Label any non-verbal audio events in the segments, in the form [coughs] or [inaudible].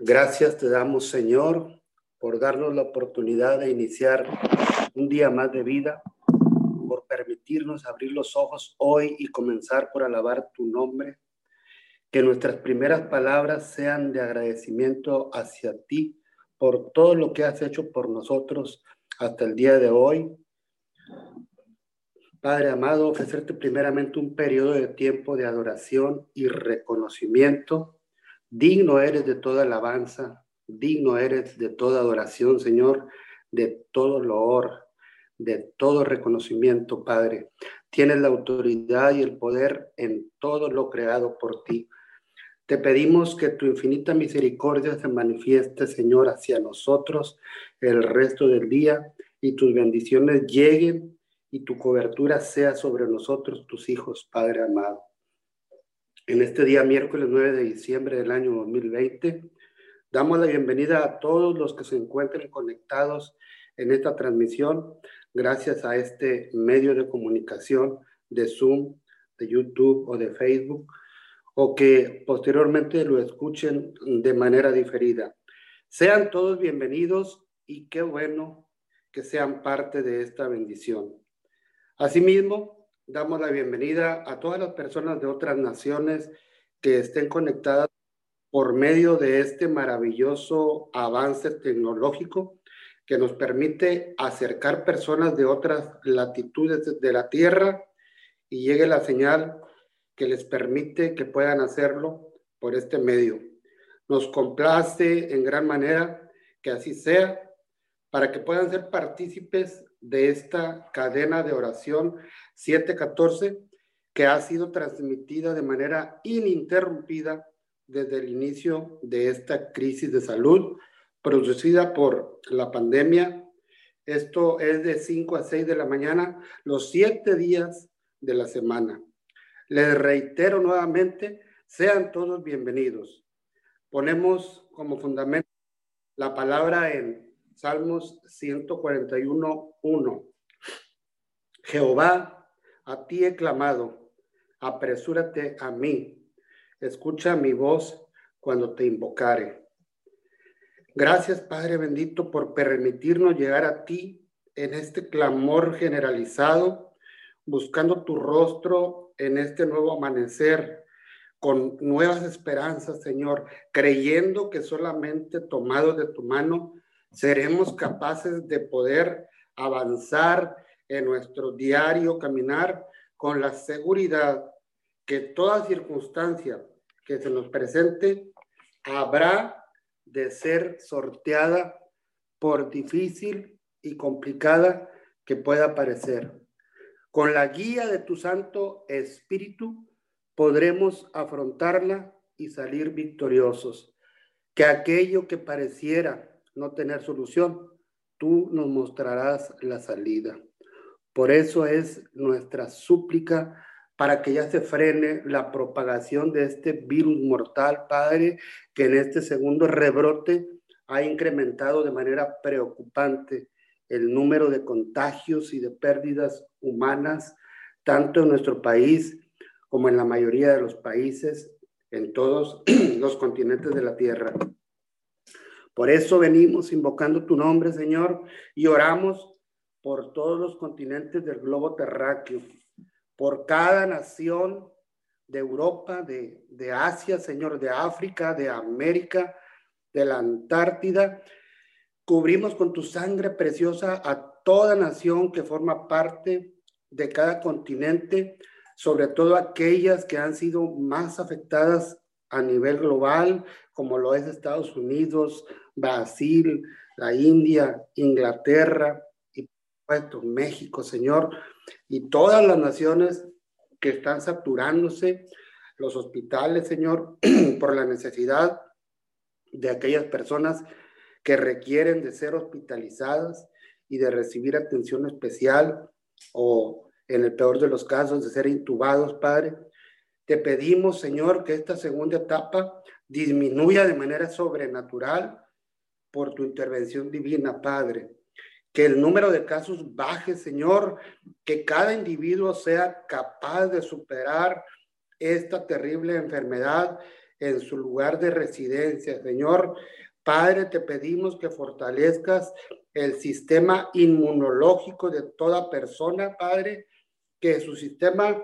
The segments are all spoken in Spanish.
Gracias te damos, Señor, por darnos la oportunidad de iniciar un día más de vida, por permitirnos abrir los ojos hoy y comenzar por alabar tu nombre. Que nuestras primeras palabras sean de agradecimiento hacia ti por todo lo que has hecho por nosotros hasta el día de hoy. Padre amado, ofrecerte primeramente un periodo de tiempo de adoración y reconocimiento. Digno eres de toda alabanza, digno eres de toda adoración, Señor, de todo loor, de todo reconocimiento, Padre. Tienes la autoridad y el poder en todo lo creado por ti. Te pedimos que tu infinita misericordia se manifieste, Señor, hacia nosotros el resto del día y tus bendiciones lleguen y tu cobertura sea sobre nosotros, tus hijos, Padre amado. En este día, miércoles 9 de diciembre del año 2020, damos la bienvenida a todos los que se encuentren conectados en esta transmisión, gracias a este medio de comunicación de Zoom, de YouTube o de Facebook o que posteriormente lo escuchen de manera diferida. Sean todos bienvenidos y qué bueno que sean parte de esta bendición. Asimismo, damos la bienvenida a todas las personas de otras naciones que estén conectadas por medio de este maravilloso avance tecnológico que nos permite acercar personas de otras latitudes de la Tierra y llegue la señal que les permite que puedan hacerlo por este medio. Nos complace en gran manera que así sea, para que puedan ser partícipes de esta cadena de oración 714 que ha sido transmitida de manera ininterrumpida desde el inicio de esta crisis de salud producida por la pandemia. Esto es de 5 a 6 de la mañana, los siete días de la semana. Les reitero nuevamente, sean todos bienvenidos. Ponemos como fundamento la palabra en Salmos 141.1. Jehová, a ti he clamado, apresúrate a mí, escucha mi voz cuando te invocare. Gracias, Padre bendito, por permitirnos llegar a ti en este clamor generalizado, buscando tu rostro en este nuevo amanecer con nuevas esperanzas, Señor, creyendo que solamente tomados de tu mano seremos capaces de poder avanzar en nuestro diario caminar con la seguridad que toda circunstancia que se nos presente habrá de ser sorteada por difícil y complicada que pueda parecer. Con la guía de tu Santo Espíritu podremos afrontarla y salir victoriosos. Que aquello que pareciera no tener solución, tú nos mostrarás la salida. Por eso es nuestra súplica para que ya se frene la propagación de este virus mortal, Padre, que en este segundo rebrote ha incrementado de manera preocupante el número de contagios y de pérdidas humanas, tanto en nuestro país como en la mayoría de los países, en todos [clears throat] los continentes de la Tierra. Por eso venimos invocando tu nombre, Señor, y oramos por todos los continentes del globo terráqueo, por cada nación de Europa, de, de Asia, Señor, de África, de América, de la Antártida, Cubrimos con tu sangre preciosa a toda nación que forma parte de cada continente, sobre todo aquellas que han sido más afectadas a nivel global, como lo es Estados Unidos, Brasil, la India, Inglaterra y por México, Señor, y todas las naciones que están saturándose, los hospitales, Señor, [clears throat] por la necesidad de aquellas personas que requieren de ser hospitalizadas y de recibir atención especial o, en el peor de los casos, de ser intubados, Padre. Te pedimos, Señor, que esta segunda etapa disminuya de manera sobrenatural por tu intervención divina, Padre. Que el número de casos baje, Señor, que cada individuo sea capaz de superar esta terrible enfermedad en su lugar de residencia. Señor, Padre, te pedimos que fortalezcas el sistema inmunológico de toda persona, Padre, que su sistema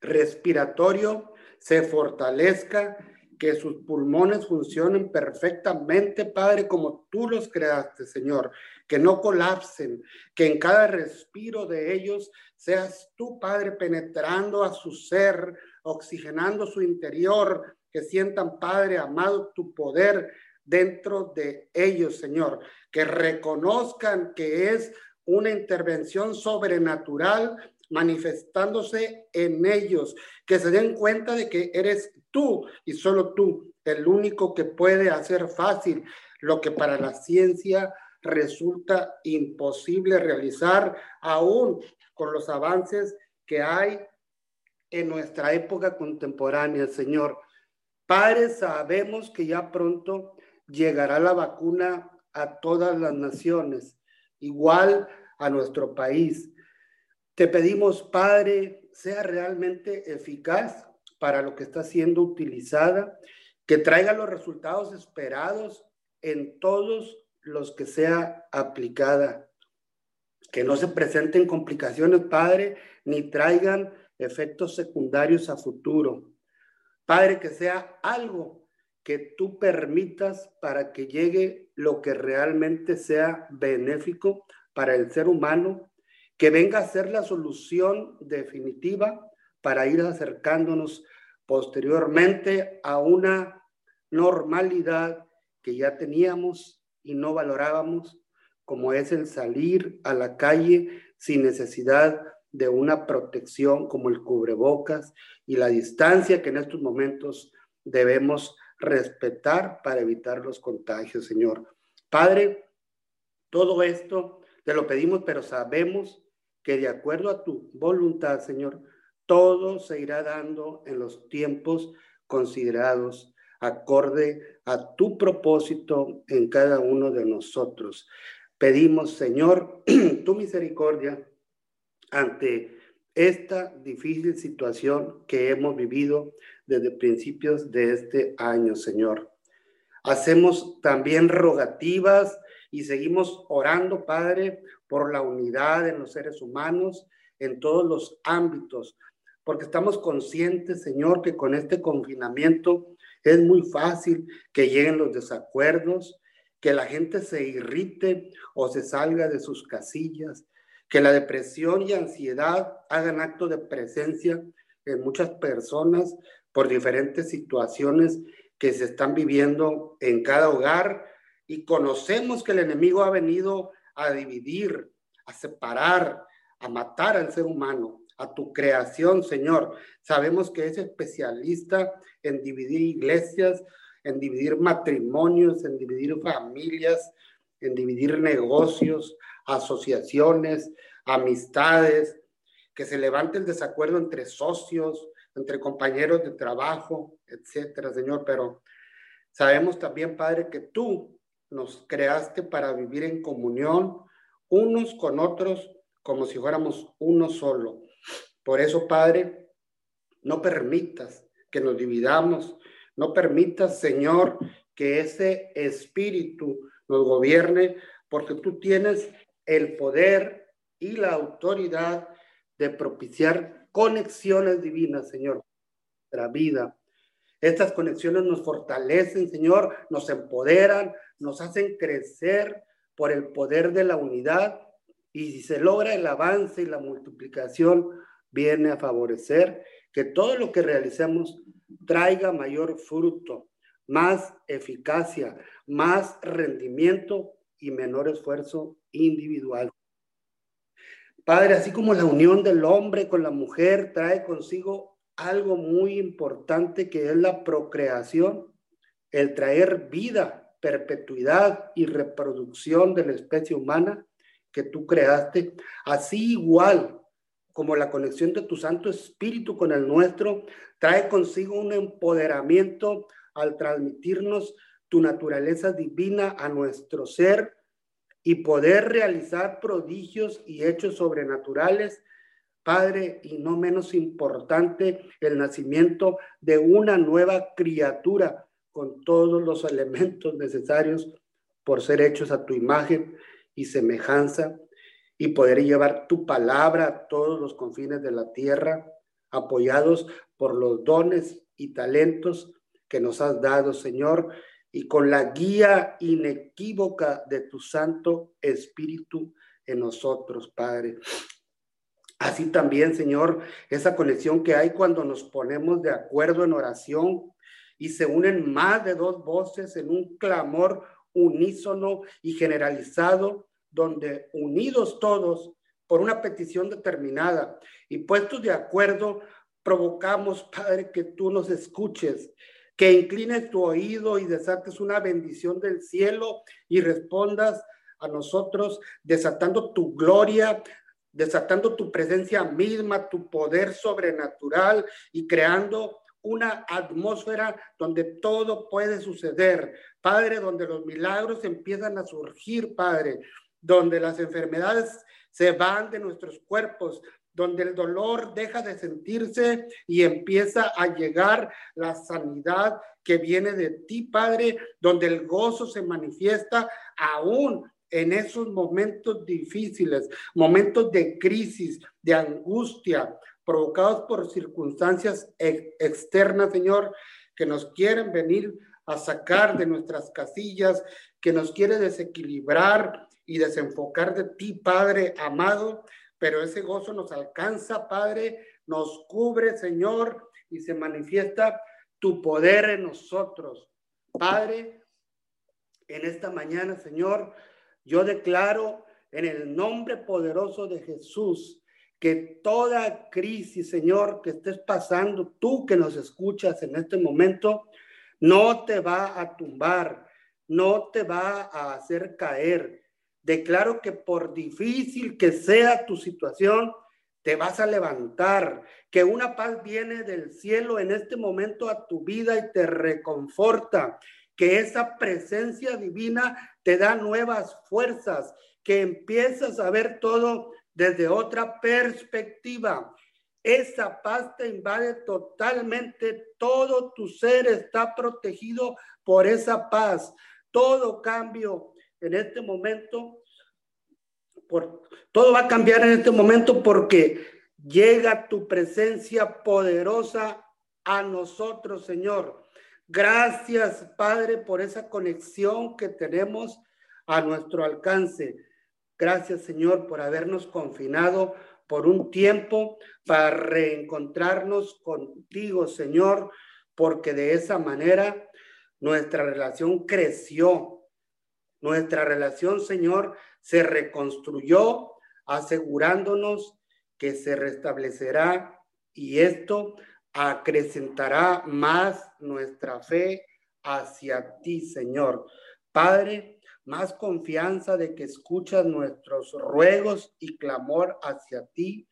respiratorio se fortalezca, que sus pulmones funcionen perfectamente, Padre, como tú los creaste, Señor, que no colapsen, que en cada respiro de ellos seas tú, Padre, penetrando a su ser, oxigenando su interior, que sientan, Padre amado, tu poder dentro de ellos, Señor, que reconozcan que es una intervención sobrenatural manifestándose en ellos, que se den cuenta de que eres tú y solo tú el único que puede hacer fácil lo que para la ciencia resulta imposible realizar aún con los avances que hay en nuestra época contemporánea, Señor. Padre, sabemos que ya pronto llegará la vacuna a todas las naciones, igual a nuestro país. Te pedimos, Padre, sea realmente eficaz para lo que está siendo utilizada, que traiga los resultados esperados en todos los que sea aplicada, que no se presenten complicaciones, Padre, ni traigan efectos secundarios a futuro. Padre, que sea algo que tú permitas para que llegue lo que realmente sea benéfico para el ser humano, que venga a ser la solución definitiva para ir acercándonos posteriormente a una normalidad que ya teníamos y no valorábamos, como es el salir a la calle sin necesidad de una protección como el cubrebocas y la distancia que en estos momentos debemos respetar para evitar los contagios, Señor. Padre, todo esto te lo pedimos, pero sabemos que de acuerdo a tu voluntad, Señor, todo se irá dando en los tiempos considerados acorde a tu propósito en cada uno de nosotros. Pedimos, Señor, [clears throat] tu misericordia ante esta difícil situación que hemos vivido desde principios de este año, Señor. Hacemos también rogativas y seguimos orando, Padre, por la unidad de los seres humanos en todos los ámbitos, porque estamos conscientes, Señor, que con este confinamiento es muy fácil que lleguen los desacuerdos, que la gente se irrite o se salga de sus casillas, que la depresión y ansiedad hagan acto de presencia en muchas personas por diferentes situaciones que se están viviendo en cada hogar y conocemos que el enemigo ha venido a dividir, a separar, a matar al ser humano a tu creación, Señor. Sabemos que es especialista en dividir iglesias, en dividir matrimonios, en dividir familias, en dividir negocios, asociaciones, amistades, que se levante el desacuerdo entre socios, entre compañeros de trabajo, etcétera, Señor. Pero sabemos también, Padre, que tú nos creaste para vivir en comunión unos con otros como si fuéramos uno solo. Por eso, Padre, no permitas que nos dividamos, no permitas, Señor, que ese espíritu nos gobierne, porque tú tienes el poder y la autoridad de propiciar conexiones divinas, Señor, nuestra vida. Estas conexiones nos fortalecen, Señor, nos empoderan, nos hacen crecer por el poder de la unidad. Y si se logra el avance y la multiplicación, viene a favorecer que todo lo que realicemos traiga mayor fruto, más eficacia, más rendimiento y menor esfuerzo individual. Padre, así como la unión del hombre con la mujer trae consigo algo muy importante que es la procreación, el traer vida, perpetuidad y reproducción de la especie humana que tú creaste, así igual como la conexión de tu Santo Espíritu con el nuestro, trae consigo un empoderamiento al transmitirnos tu naturaleza divina a nuestro ser y poder realizar prodigios y hechos sobrenaturales. Padre, y no menos importante, el nacimiento de una nueva criatura con todos los elementos necesarios por ser hechos a tu imagen y semejanza y poder llevar tu palabra a todos los confines de la tierra, apoyados por los dones y talentos que nos has dado, Señor, y con la guía inequívoca de tu Santo Espíritu en nosotros, Padre. Así también, Señor, esa conexión que hay cuando nos ponemos de acuerdo en oración y se unen más de dos voces en un clamor unísono y generalizado, donde unidos todos por una petición determinada y puestos de acuerdo, provocamos, Padre, que tú nos escuches, que inclines tu oído y desates una bendición del cielo y respondas a nosotros desatando tu gloria, desatando tu presencia misma, tu poder sobrenatural y creando una atmósfera donde todo puede suceder. Padre, donde los milagros empiezan a surgir, Padre, donde las enfermedades se van de nuestros cuerpos, donde el dolor deja de sentirse y empieza a llegar la sanidad que viene de ti, Padre, donde el gozo se manifiesta aún en esos momentos difíciles, momentos de crisis, de angustia, provocados por circunstancias externas, Señor, que nos quieren venir a sacar de nuestras casillas, que nos quiere desequilibrar y desenfocar de ti, Padre amado, pero ese gozo nos alcanza, Padre, nos cubre, Señor, y se manifiesta tu poder en nosotros. Padre, en esta mañana, Señor, yo declaro en el nombre poderoso de Jesús que toda crisis, Señor, que estés pasando, tú que nos escuchas en este momento, no te va a tumbar, no te va a hacer caer. Declaro que por difícil que sea tu situación, te vas a levantar, que una paz viene del cielo en este momento a tu vida y te reconforta, que esa presencia divina te da nuevas fuerzas, que empiezas a ver todo desde otra perspectiva. Esa paz te invade totalmente, todo tu ser está protegido por esa paz. Todo cambio en este momento, por, todo va a cambiar en este momento porque llega tu presencia poderosa a nosotros, Señor. Gracias, Padre, por esa conexión que tenemos a nuestro alcance. Gracias, Señor, por habernos confinado por un tiempo para reencontrarnos contigo, Señor, porque de esa manera nuestra relación creció. Nuestra relación, Señor, se reconstruyó, asegurándonos que se restablecerá y esto acrecentará más nuestra fe hacia ti, Señor. Padre, más confianza de que escuchas nuestros ruegos y clamor hacia ti,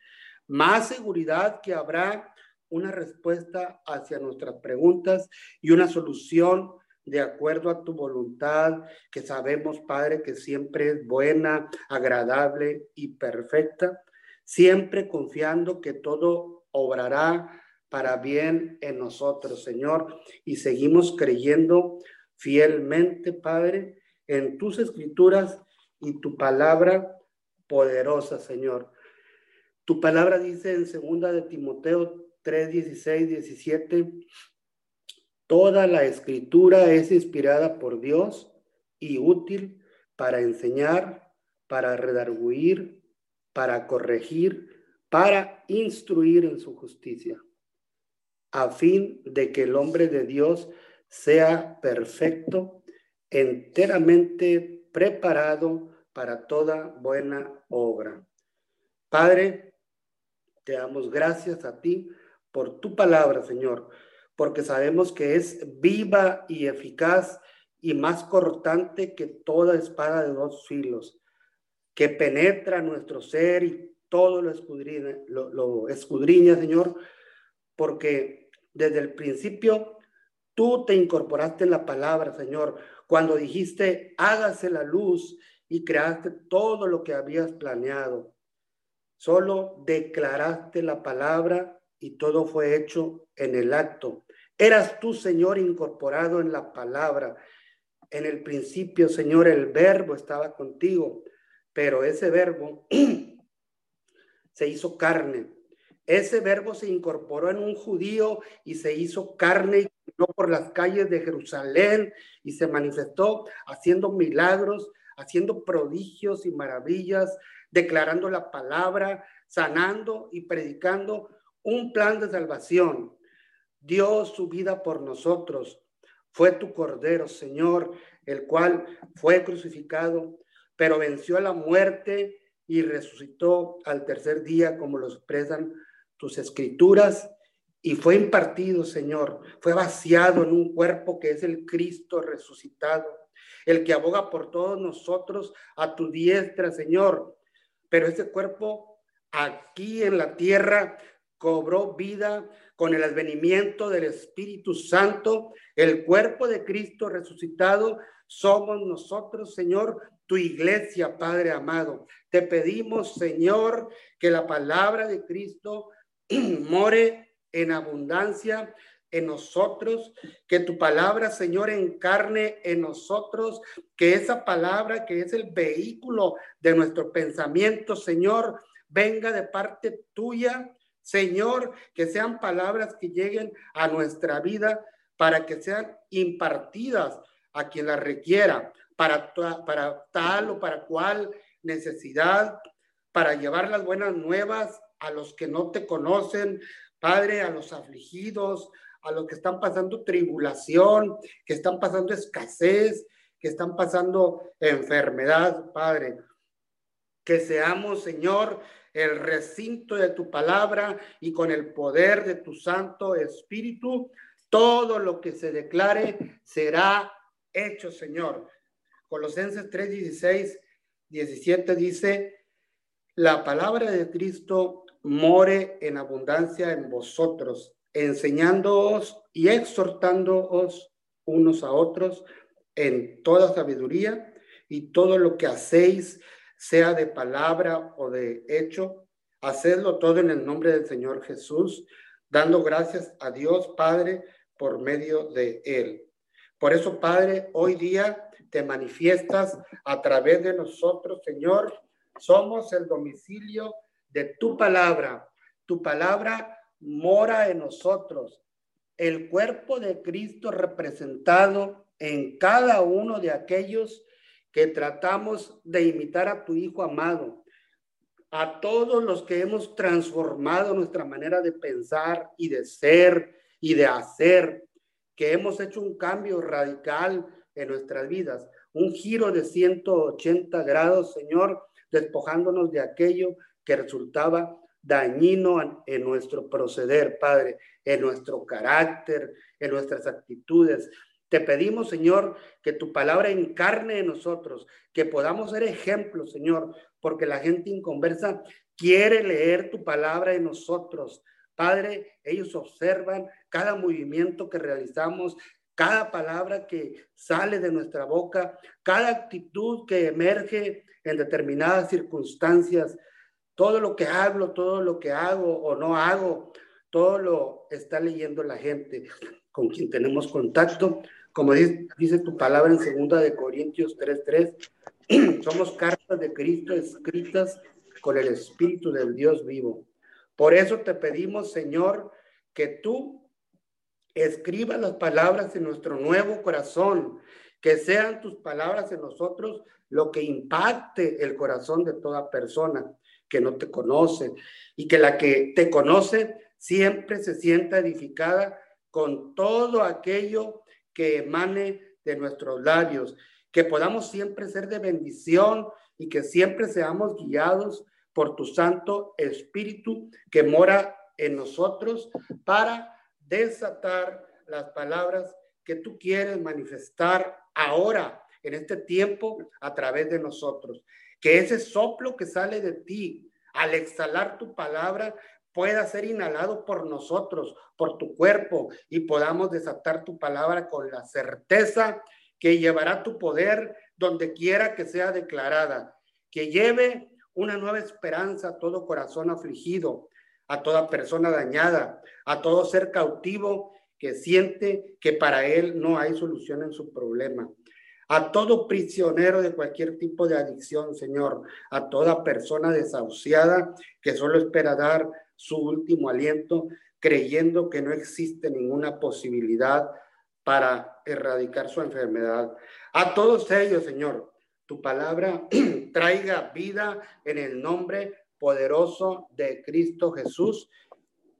más seguridad que habrá una respuesta hacia nuestras preguntas y una solución de acuerdo a tu voluntad, que sabemos, Padre, que siempre es buena, agradable y perfecta, siempre confiando que todo obrará para bien en nosotros, Señor, y seguimos creyendo fielmente, Padre, en tus escrituras y tu palabra poderosa, Señor. Tu palabra dice en segunda de Timoteo 3, 16, 17, toda la escritura es inspirada por Dios y útil para enseñar, para redarguir, para corregir, para instruir en su justicia a fin de que el hombre de Dios sea perfecto, enteramente preparado para toda buena obra. Padre, te damos gracias a ti por tu palabra, Señor, porque sabemos que es viva y eficaz y más cortante que toda espada de dos filos, que penetra nuestro ser y todo lo escudriña, Señor, porque desde el principio, tú te incorporaste en la palabra, Señor, cuando dijiste, hágase la luz y creaste todo lo que habías planeado. Solo declaraste la palabra y todo fue hecho en el acto. Eras tú, Señor, incorporado en la palabra. En el principio, Señor, el verbo estaba contigo, pero ese verbo [clears throat] se hizo carne. Ese verbo se incorporó en un judío y se hizo carne y no por las calles de Jerusalén y se manifestó haciendo milagros, haciendo prodigios y maravillas, declarando la palabra, sanando y predicando un plan de salvación. Dio su vida por nosotros. Fue tu Cordero, Señor, el cual fue crucificado, pero venció a la muerte y resucitó al tercer día, como lo expresan tus escrituras, y fue impartido, Señor, fue vaciado en un cuerpo que es el Cristo resucitado, el que aboga por todos nosotros a tu diestra, Señor. Pero ese cuerpo aquí en la tierra cobró vida con el advenimiento del Espíritu Santo, el cuerpo de Cristo resucitado, somos nosotros, Señor, tu iglesia, Padre amado. Te pedimos, Señor, que la palabra de Cristo [clears throat] more en abundancia en nosotros, que tu palabra, Señor, encarne en nosotros, que esa palabra que es el vehículo de nuestro pensamiento, Señor, venga de parte tuya, Señor, que sean palabras que lleguen a nuestra vida para que sean impartidas a quien las requiera, para, para tal o para cual necesidad, para llevar las buenas nuevas a los que no te conocen, Padre, a los afligidos, a los que están pasando tribulación, que están pasando escasez, que están pasando enfermedad, Padre. Que seamos, Señor, el recinto de tu palabra y con el poder de tu Santo Espíritu, todo lo que se declare será hecho, Señor. Colosenses 3, 16, 17 dice, la palabra de Cristo more en abundancia en vosotros, enseñándoos y exhortándoos unos a otros en toda sabiduría y todo lo que hacéis, sea de palabra o de hecho, hacedlo todo en el nombre del Señor Jesús, dando gracias a Dios Padre por medio de Él. Por eso, Padre, hoy día te manifiestas a través de nosotros, Señor. Somos el domicilio de tu palabra. Tu palabra mora en nosotros. El cuerpo de Cristo representado en cada uno de aquellos que tratamos de imitar a tu Hijo amado. A todos los que hemos transformado nuestra manera de pensar y de ser y de hacer, que hemos hecho un cambio radical en nuestras vidas, un giro de 180 grados, Señor, despojándonos de aquello que resultaba dañino en nuestro proceder, Padre, en nuestro carácter, en nuestras actitudes. Te pedimos, Señor, que tu palabra encarne en nosotros, que podamos ser ejemplos, Señor, porque la gente inconversa quiere leer tu palabra en nosotros. Padre, ellos observan cada movimiento que realizamos, cada palabra que sale de nuestra boca, cada actitud que emerge en determinadas circunstancias todo lo que hablo, todo lo que hago o no hago, todo lo está leyendo la gente con quien tenemos contacto. Como dice, tu palabra en segunda de Corintios 3:3, [clears throat] somos cartas de Cristo escritas con el Espíritu del Dios vivo. Por eso te pedimos, Señor, que tú escribas las palabras en nuestro nuevo corazón, que sean tus palabras en nosotros lo que impacte el corazón de toda persona que no te conoce y que la que te conoce siempre se sienta edificada con todo aquello que emane de nuestros labios, que podamos siempre ser de bendición y que siempre seamos guiados por tu Santo Espíritu que mora en nosotros para desatar las palabras que tú quieres manifestar ahora, en este tiempo, a través de nosotros que ese soplo que sale de ti al exhalar tu palabra pueda ser inhalado por nosotros, por tu cuerpo, y podamos desatar tu palabra con la certeza que llevará tu poder donde quiera que sea declarada, que lleve una nueva esperanza a todo corazón afligido, a toda persona dañada, a todo ser cautivo que siente que para él no hay solución en su problema. A todo prisionero de cualquier tipo de adicción, Señor, a toda persona desahuciada que solo espera dar su último aliento, creyendo que no existe ninguna posibilidad para erradicar su enfermedad. A todos ellos, Señor, tu palabra [clears throat] traiga vida en el nombre poderoso de Cristo Jesús.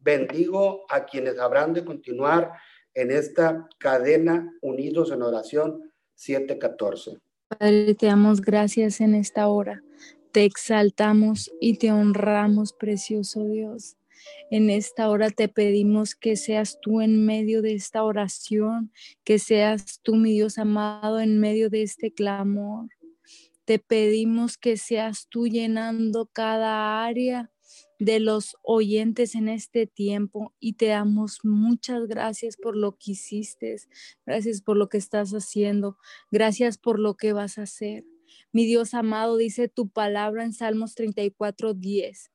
Bendigo a quienes habrán de continuar en esta cadena unidos en oración 714. Padre, te damos gracias en esta hora. Te exaltamos y te honramos, precioso Dios. En esta hora te pedimos que seas tú en medio de esta oración, que seas tú, mi Dios amado, en medio de este clamor. Te pedimos que seas tú llenando cada área de los oyentes en este tiempo y te damos muchas gracias por lo que hiciste, gracias por lo que estás haciendo, gracias por lo que vas a hacer. Mi Dios amado, dice tu palabra en Salmos 34, 10.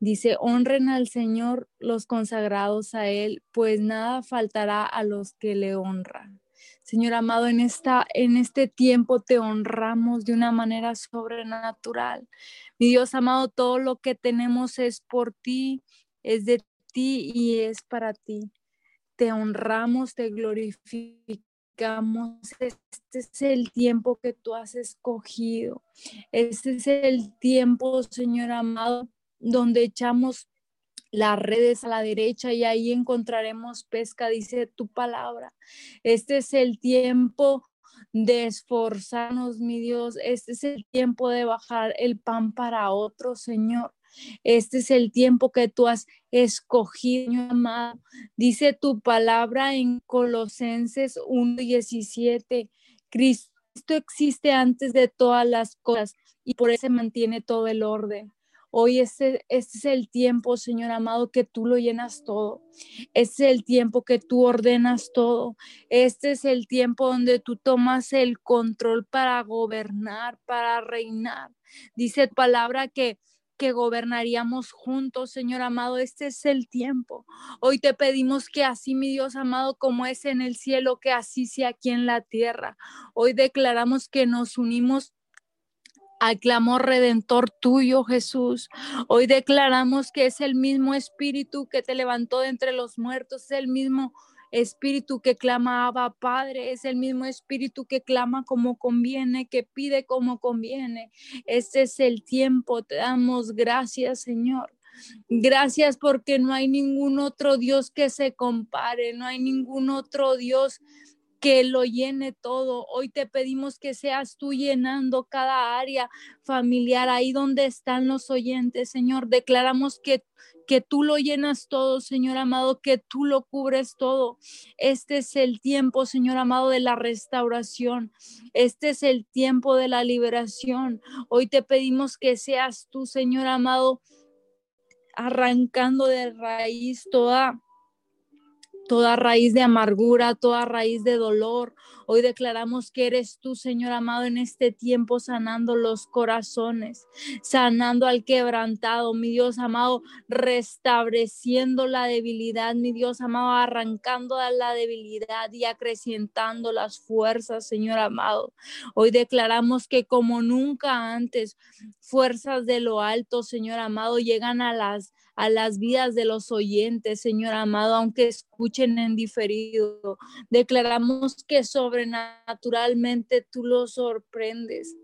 Dice, honren al Señor los consagrados a Él, pues nada faltará a los que le honran. Señor amado, en, esta, en este tiempo te honramos de una manera sobrenatural. Mi Dios amado, todo lo que tenemos es por ti, es de ti y es para ti. Te honramos, te glorificamos. Este es el tiempo que tú has escogido. Este es el tiempo, Señor amado, donde echamos las redes a la derecha y ahí encontraremos pesca, dice tu palabra. Este es el tiempo de esforzarnos, mi Dios. Este es el tiempo de bajar el pan para otro, Señor. Este es el tiempo que tú has escogido, amado. Dice tu palabra en Colosenses 1:17. Cristo existe antes de todas las cosas y por eso mantiene todo el orden. Hoy este, es el tiempo, Señor amado, que tú lo llenas todo. Este es el tiempo que tú ordenas todo. Este es el tiempo donde tú tomas el control para gobernar, para reinar. Dice palabra que que gobernaríamos juntos, Señor amado. Este es el tiempo. Hoy te pedimos que así, mi Dios amado, como es en el cielo, que así sea aquí en la tierra. Hoy declaramos que nos unimos al clamor redentor tuyo, Jesús. Hoy declaramos que es el mismo espíritu que te levantó de entre los muertos, es el mismo espíritu que clama Abba Padre, es el mismo espíritu que clama como conviene, que pide como conviene. Este es el tiempo, te damos gracias, Señor. Gracias porque no hay ningún otro Dios que se compare, no hay ningún otro Dios que lo llene todo. Hoy te pedimos que seas tú llenando cada área familiar, ahí donde están los oyentes, Señor. Declaramos que que tú lo llenas todo, Señor amado, que tú lo cubres todo. Este es el tiempo, Señor amado, de la restauración. Este es el tiempo de la liberación. Hoy te pedimos que seas tú, Señor amado, arrancando de raíz toda toda raíz de amargura, toda raíz de dolor. Hoy declaramos que eres tú, Señor amado, en este tiempo sanando los corazones, sanando al quebrantado, mi Dios amado, restableciendo la debilidad, mi Dios amado, arrancando la debilidad y acrecentando las fuerzas, Señor amado. Hoy declaramos que como nunca antes, fuerzas de lo alto, Señor amado, llegan a las a las vidas de los oyentes, Señor amado, aunque escuchen en diferido. Declaramos que sobrenaturalmente tú los sorprendes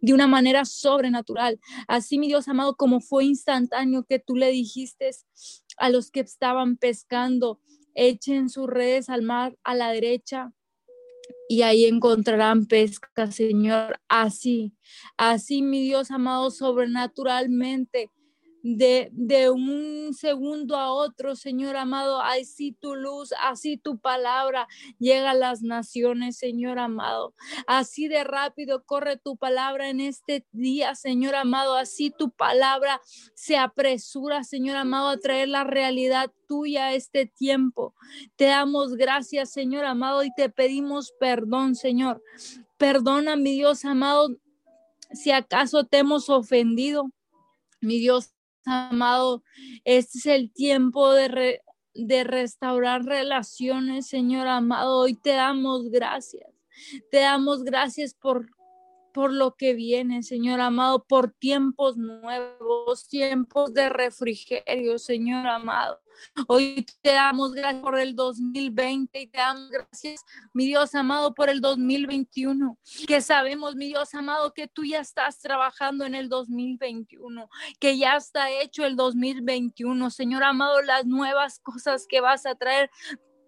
de una manera sobrenatural. Así, mi Dios amado, como fue instantáneo que tú le dijiste a los que estaban pescando, echen sus redes al mar a la derecha y ahí encontrarán pesca, Señor. Así, así, mi Dios amado, sobrenaturalmente de, un segundo a otro, Señor amado, así tu luz, así tu palabra llega a las naciones, Señor amado. Así de rápido corre tu palabra en este día, Señor amado, así tu palabra se apresura, Señor amado, a traer la realidad tuya este tiempo. Te damos gracias, Señor amado, y te pedimos perdón, Señor. Perdona, mi Dios amado, si acaso te hemos ofendido Mi Dios amado, este es el tiempo de, de restaurar relaciones, Señor amado. Hoy te damos gracias. Te damos gracias por por lo que viene, Señor amado, por tiempos nuevos, tiempos de refrigerio, Señor amado. Hoy te damos gracias por el 2020 y te damos gracias, mi Dios amado, por el 2021, que sabemos, mi Dios amado, que tú ya estás trabajando en el 2021, que ya está hecho el 2021, Señor amado, las nuevas cosas que vas a traer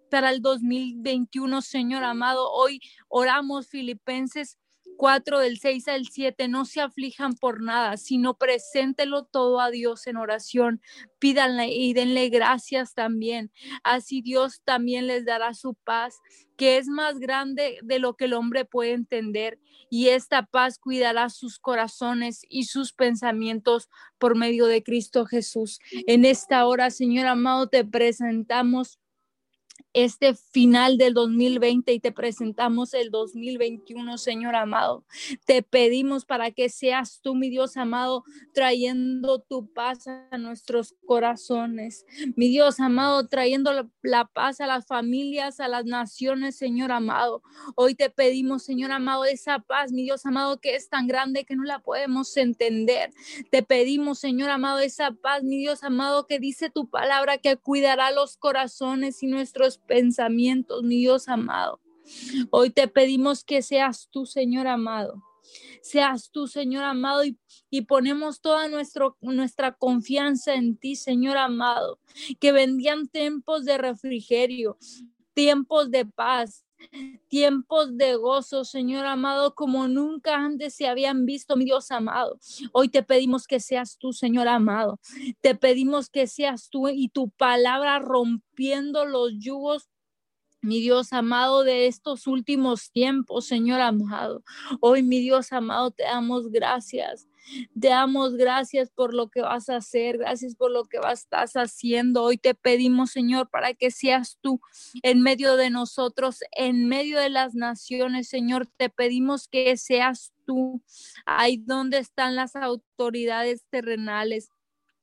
para el 2021, Señor amado. Hoy oramos Filipenses 4 del 6 al 7, no se aflijan por nada, sino preséntelo todo a Dios en oración, pídanle y denle gracias también. Así Dios también les dará su paz, que es más grande de lo que el hombre puede entender, y esta paz cuidará sus corazones y sus pensamientos por medio de Cristo Jesús. En esta hora, Señor amado, te presentamos este final del 2020 y te presentamos el 2021, Señor amado. Te pedimos para que seas tú, mi Dios amado, trayendo tu paz a nuestros corazones. Mi Dios amado, trayendo la, paz a las familias, a las naciones, Señor amado. Hoy te pedimos, Señor amado, esa paz, mi Dios amado, que es tan grande que no la podemos entender. Te pedimos, Señor amado, esa paz, mi Dios amado, que dice tu palabra que cuidará los corazones y nuestros pensamientos, mi Dios amado. Hoy te pedimos que seas tú, Señor amado. Seas tú, Señor amado, y, y ponemos toda nuestro, nuestra confianza en ti, Señor amado. Que vendían tiempos de refrigerio, tiempos de paz, tiempos de gozo, Señor amado, como nunca antes se habían visto, mi Dios amado. Hoy te pedimos que seas tú, Señor amado. Te pedimos que seas tú y tu palabra rompiendo los yugos mi Dios amado, de estos últimos tiempos, Señor amado. Hoy, mi Dios amado, te damos gracias. Te damos gracias por lo que vas a hacer, gracias por lo que estás haciendo. Hoy te pedimos, Señor, para que seas tú en medio de nosotros, en medio de las naciones, Señor. Te pedimos que seas tú ahí donde están las autoridades terrenales.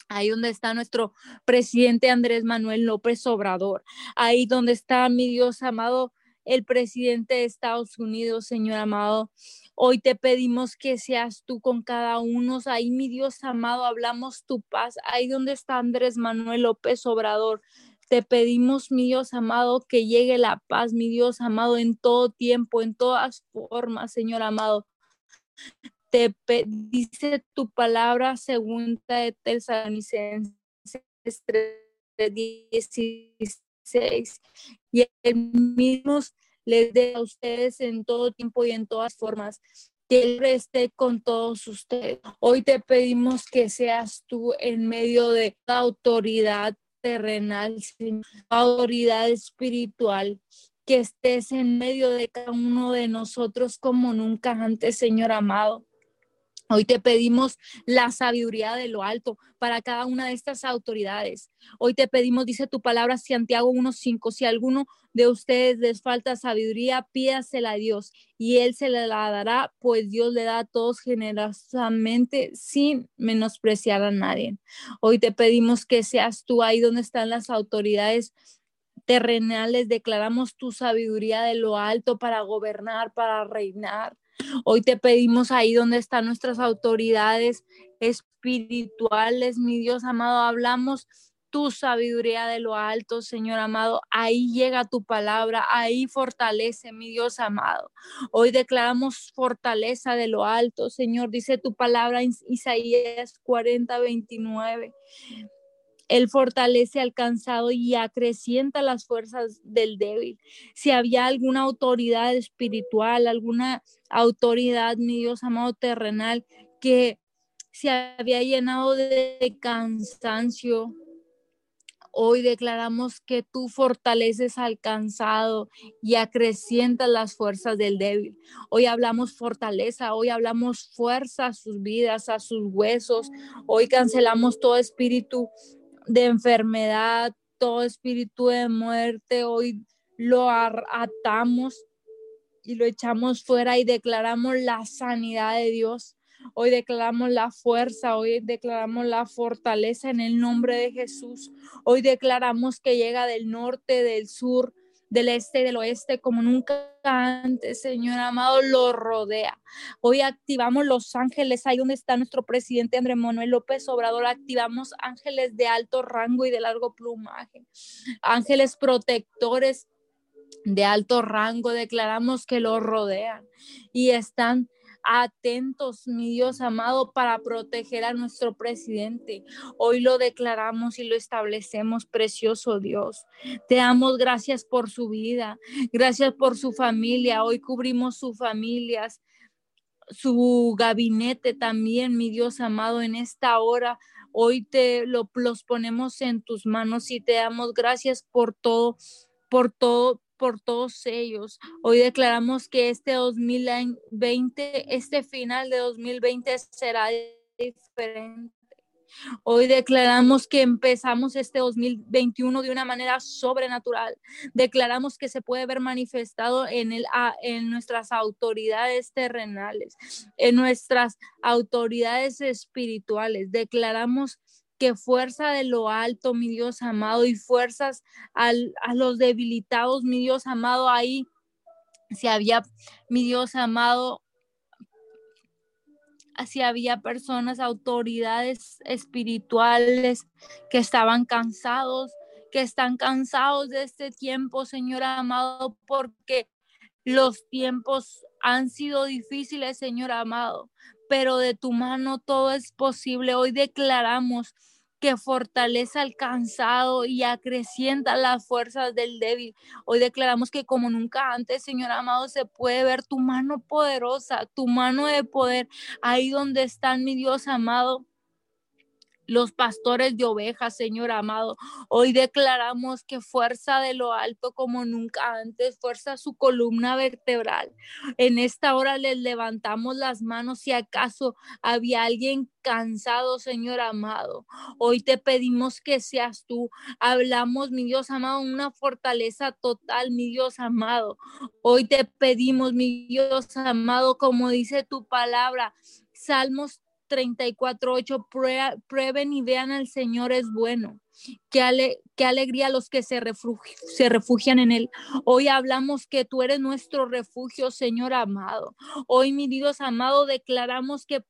Ahí donde está nuestro presidente Andrés Manuel López Obrador. Ahí donde está mi Dios amado, el presidente de Estados Unidos, Señor amado. Hoy te pedimos que seas tú con cada uno. Ahí, mi Dios amado, hablamos tu paz. Ahí donde está Andrés Manuel López Obrador. Te pedimos, mi Dios amado, que llegue la paz, mi Dios amado, en todo tiempo, en todas formas, Señor amado. Te dice tu palabra segunda de Tesalonicenses 3:16 y el mismo les dé a ustedes en todo tiempo y en todas formas. Que esté con todos ustedes. Hoy te pedimos que seas tú en medio de la autoridad terrenal, autoridad espiritual, que estés en medio de cada uno de nosotros como nunca antes, Señor amado. Hoy te pedimos la sabiduría de lo alto para cada una de estas autoridades. Hoy te pedimos, dice tu palabra, Santiago 1.5, si alguno de ustedes les falta sabiduría, pídasela a Dios y Él se la dará, pues Dios le da a todos generosamente sin menospreciar a nadie. Hoy te pedimos que seas tú ahí donde están las autoridades terrenales, declaramos tu sabiduría de lo alto para gobernar, para reinar. Hoy te pedimos ahí donde están nuestras autoridades espirituales, mi Dios amado, hablamos tu sabiduría de lo alto, Señor amado. Ahí llega tu palabra, ahí fortalece, mi Dios amado. Hoy declaramos fortaleza de lo alto, Señor. Dice tu palabra en Isaías 40, 29. Él fortalece al cansado y acrecienta las fuerzas del débil. Si había alguna autoridad espiritual, alguna autoridad, mi Dios amado terrenal, que se había llenado de cansancio, Hoy declaramos que tú fortaleces al cansado y acrecientas las fuerzas del débil. Hoy hablamos fortaleza, hoy hablamos fuerza a sus vidas, a sus huesos. Hoy cancelamos todo espíritu de enfermedad, todo espíritu de muerte, hoy lo atamos y lo echamos fuera y declaramos la sanidad de Dios. Hoy declaramos la fuerza, hoy declaramos la fortaleza en el nombre de Jesús. Hoy declaramos que llega del norte, del sur, del este y del oeste como nunca antes, Señor amado, lo rodea. Hoy activamos los ángeles, ahí donde está nuestro presidente Andrés Manuel López Obrador, activamos ángeles de alto rango y de largo plumaje, ángeles protectores de alto rango, declaramos que lo rodean y están atentos, mi Dios amado, para proteger a nuestro presidente. Hoy lo declaramos y lo establecemos, precioso Dios. Te damos gracias por su vida, gracias por su familia. Hoy cubrimos sus familias, su gabinete también, mi Dios amado, en esta hora. Hoy te lo, los ponemos en tus manos y te damos gracias por todo, por todo, por todos ellos. Hoy declaramos que este 2020, este final de 2020 será diferente. Hoy declaramos que empezamos este 2021 de una manera sobrenatural. Declaramos que se puede ver manifestado en, el, en nuestras autoridades terrenales, en nuestras autoridades espirituales. Declaramos que fuerza de lo alto, mi Dios amado, y fuerzas a los debilitados, mi Dios amado, ahí si había, mi Dios amado, si había personas, autoridades espirituales que estaban cansados, que están cansados de este tiempo, Señor amado, porque los tiempos han sido difíciles, Señor amado, pero de tu mano todo es posible. Hoy declaramos que fortalece al cansado y acrecienta las fuerzas del débil. Hoy declaramos que como nunca antes, Señor amado, se puede ver tu mano poderosa, tu mano de poder ahí donde están, mi Dios amado los pastores de ovejas, Señor amado. Hoy declaramos que fuerza de lo alto como nunca antes, fuerza su columna vertebral. En esta hora les levantamos las manos si acaso había alguien cansado, Señor amado. Hoy te pedimos que seas tú. Hablamos, mi Dios amado, una fortaleza total, mi Dios amado. Hoy te pedimos, mi Dios amado, como dice tu palabra, Salmos 34.8, prueben y vean al Señor es bueno. Qué, qué alegría los que se, se refugian en Él. Hoy hablamos que tú eres nuestro refugio, Señor amado. Hoy, mi Dios amado, declaramos que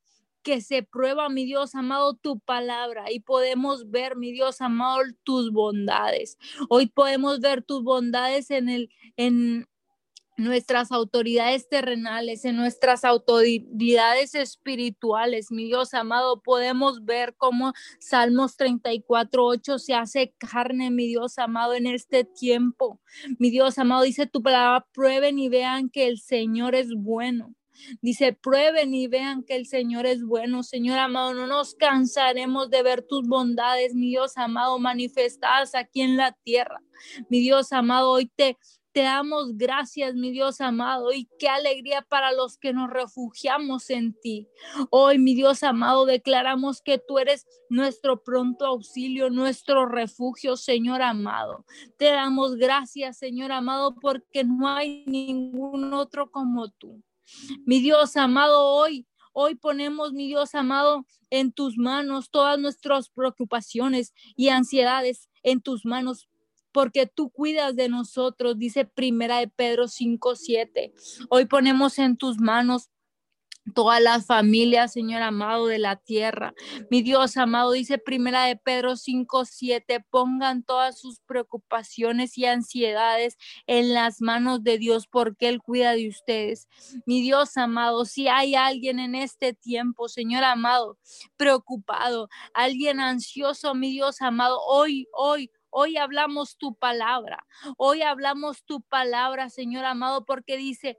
que se prueba, mi Dios amado, tu palabra y podemos ver, mi Dios amado, tus bondades. Hoy podemos ver tus bondades en el en nuestras autoridades terrenales, en nuestras autoridades espirituales. Mi Dios amado, podemos ver cómo Salmos 34, 8 se hace carne, mi Dios amado, en este tiempo. Mi Dios amado, dice tu palabra, prueben y vean que el Señor es bueno. Dice, prueben y vean que el Señor es bueno. Señor amado, no nos cansaremos de ver tus bondades, mi Dios amado, manifestadas aquí en la tierra. Mi Dios amado, hoy te te damos gracias, mi Dios amado, y qué alegría para los que nos refugiamos en ti. Hoy, mi Dios amado, declaramos que tú eres nuestro pronto auxilio, nuestro refugio, Señor amado. Te damos gracias, Señor amado, porque no hay ningún otro como tú. Mi Dios amado, hoy Hoy ponemos, mi Dios amado, en tus manos todas nuestras preocupaciones y ansiedades en tus manos porque tú cuidas de nosotros, dice Primera de Pedro 5, 7. Hoy ponemos en tus manos todas las familias, Señor amado de la tierra. Mi Dios amado, dice Primera de Pedro 5, 7, pongan todas sus preocupaciones y ansiedades en las manos de Dios porque Él cuida de ustedes. Mi Dios amado, si hay alguien en este tiempo, Señor amado, preocupado, alguien ansioso, mi Dios amado, hoy, hoy, Hoy hablamos tu palabra. Hoy hablamos tu palabra, Señor amado, porque dice,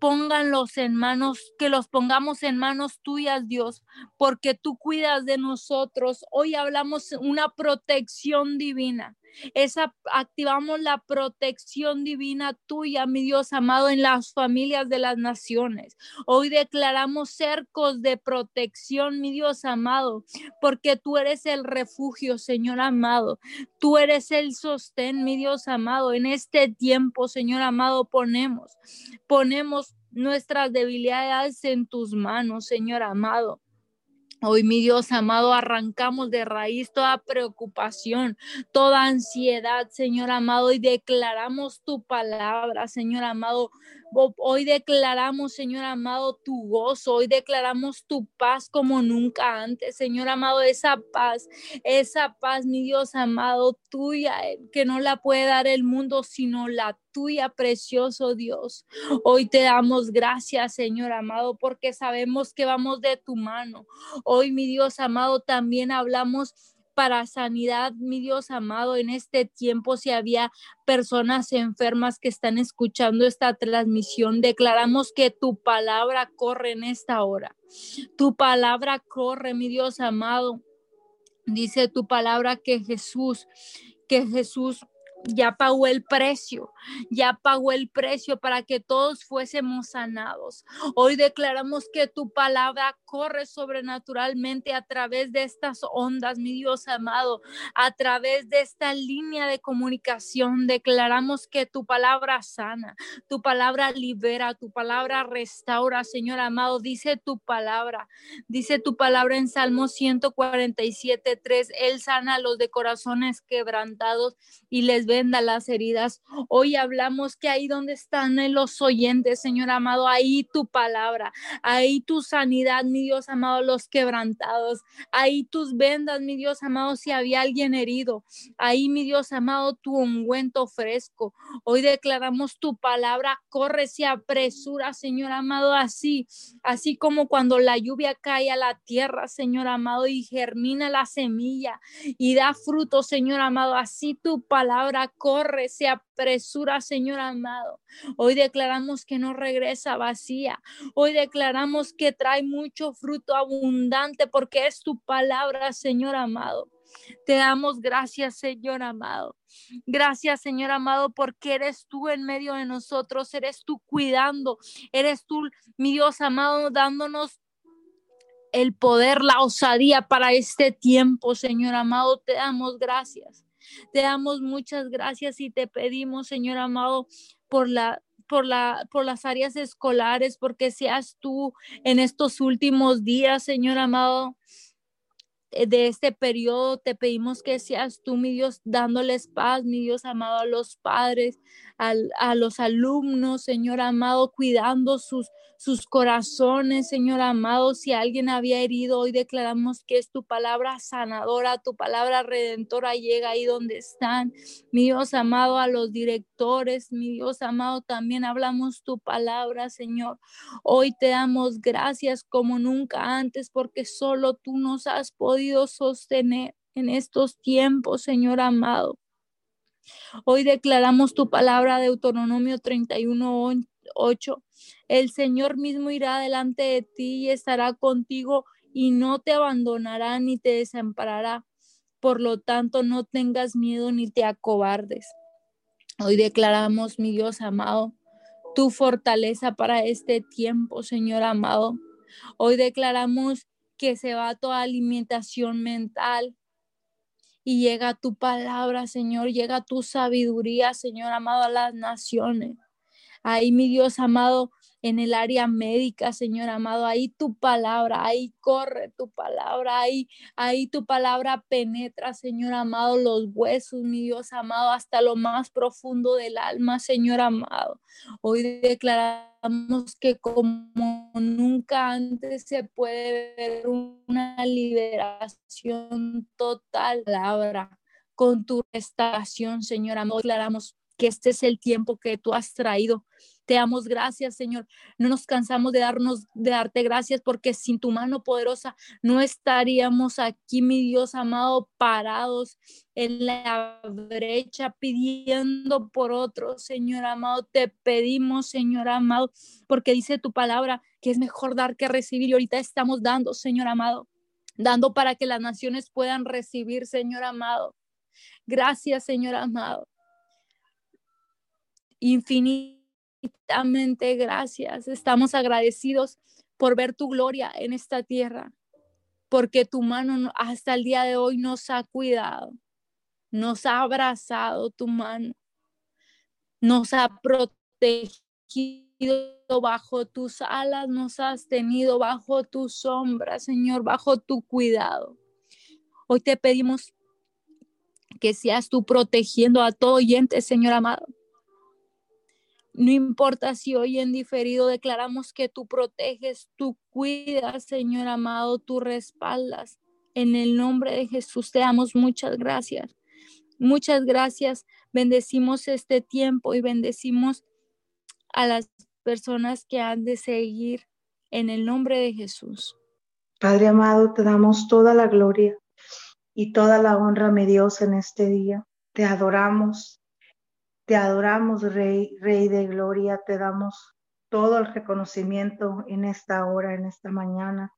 pónganlos en manos, que los pongamos en manos tuyas, Dios, porque tú cuidas de nosotros. Hoy hablamos una protección divina. Esa activamos la protección divina tuya, mi Dios amado, en las familias de las naciones. Hoy declaramos cercos de protección, mi Dios amado, porque tú eres el refugio, Señor amado. Tú eres el sostén, mi Dios amado. En este tiempo, Señor amado, ponemos, ponemos nuestras debilidades en tus manos, Señor amado. Hoy, mi Dios amado, arrancamos de raíz toda preocupación, toda ansiedad, Señor amado, y declaramos tu palabra, Señor amado. Hoy declaramos, Señor amado, tu gozo. Hoy declaramos tu paz como nunca antes, Señor amado, esa paz, esa paz, mi Dios amado, tuya, eh, que no la puede dar el mundo, sino la tuya, precioso Dios. Hoy te damos gracias, Señor amado, porque sabemos que vamos de tu mano. Hoy, mi Dios amado, también hablamos para sanidad, mi Dios amado, en este tiempo, si había personas enfermas que están escuchando esta transmisión, declaramos que tu palabra corre en esta hora. Tu palabra corre, mi Dios amado. Dice tu palabra que Jesús, que Jesús ya pagó el precio, ya pagó el precio para que todos fuésemos sanados. Hoy declaramos que tu palabra corre sobrenaturalmente a través de estas ondas, mi Dios amado, a través de esta línea de comunicación. Declaramos que tu palabra sana, tu palabra libera, tu palabra restaura, Señor amado. Dice tu palabra, dice tu palabra en Salmo 147, 3, Él sana a los de corazones quebrantados y les venda las heridas. Hoy hablamos que ahí donde están los oyentes, Señor amado, ahí tu palabra, ahí tu sanidad, mi Dios amado, los quebrantados, ahí tus vendas, mi Dios amado, si había alguien herido, ahí, mi Dios amado, tu ungüento fresco. Hoy declaramos tu palabra, corre, se apresura, Señor amado, así, así como cuando la lluvia cae a la tierra, Señor amado, y germina la semilla y da fruto, Señor amado, así tu palabra corre, se apresura, Señor amado. Hoy declaramos que no regresa vacía. Hoy declaramos que trae mucho fruto abundante porque es tu palabra, Señor amado. Te damos gracias, Señor amado. Gracias, Señor amado, porque eres tú en medio de nosotros, eres tú cuidando, eres tú, mi Dios amado, dándonos el poder, la osadía para este tiempo, Señor amado. Te damos gracias. Te damos muchas gracias y te pedimos, Señor amado, por la por, la, por las áreas escolares, porque seas tú en estos últimos días, Señor amado, de este periodo. Te pedimos que seas tú, mi Dios, dándoles paz, mi Dios amado, a los padres, a los alumnos, Señor amado, cuidando sus, sus corazones, Señor amado. Si alguien había herido, hoy declaramos que es tu palabra sanadora, tu palabra redentora llega ahí donde están. Mi Dios amado, a los directores, mi Dios amado, también hablamos tu palabra, Señor. Hoy te damos gracias como nunca antes porque solo tú nos has podido sostener en estos tiempos, Señor amado. Hoy declaramos tu palabra de Deuteronomio 31, 8. El Señor mismo irá delante de ti y estará contigo y no te abandonará ni te desamparará. Por lo tanto, no tengas miedo ni te acobardes. Hoy declaramos, mi Dios amado, tu fortaleza para este tiempo, Señor amado. Hoy declaramos que se va toda alimentación mental, y llega tu palabra, Señor, llega tu sabiduría, Señor amado, a las naciones. Ahí, mi Dios amado, en el área médica, Señor amado. Ahí tu palabra, ahí corre tu palabra, ahí, ahí tu palabra penetra, Señor amado, los huesos, mi Dios amado, hasta lo más profundo del alma, Señor amado. Hoy declaramos que como nunca antes se puede ver una liberación total, palabra, con tu restauración, Señor amado. Declaramos que este es el tiempo que tú has traído te damos gracias, Señor. No nos cansamos de darnos de darte gracias porque sin tu mano poderosa no estaríamos aquí, mi Dios amado, parados en la brecha pidiendo por otros, Señor amado. Te pedimos, Señor amado, porque dice tu palabra que es mejor dar que recibir y ahorita estamos dando, Señor amado, dando para que las naciones puedan recibir, Señor amado. Gracias, Señor amado. Infinito gracias. Estamos agradecidos por ver tu gloria en esta tierra, porque tu mano hasta el día de hoy nos ha cuidado, nos ha abrazado tu mano, nos ha protegido bajo tus alas, nos has tenido bajo tu sombra, Señor, bajo tu cuidado. Hoy te pedimos que seas tú protegiendo a todo oyente, Señor amado. No importa si hoy en diferido declaramos que tú proteges, tú cuidas, Señor amado, tú respaldas. En el nombre de Jesús te damos muchas gracias. Muchas gracias. Bendecimos este tiempo y bendecimos a las personas que han de seguir en el nombre de Jesús. Padre amado, te damos toda la gloria y toda la honra, mi Dios, en este día. Te adoramos, te adoramos, Rey, Rey de Gloria, te damos todo el reconocimiento en esta hora, en esta mañana.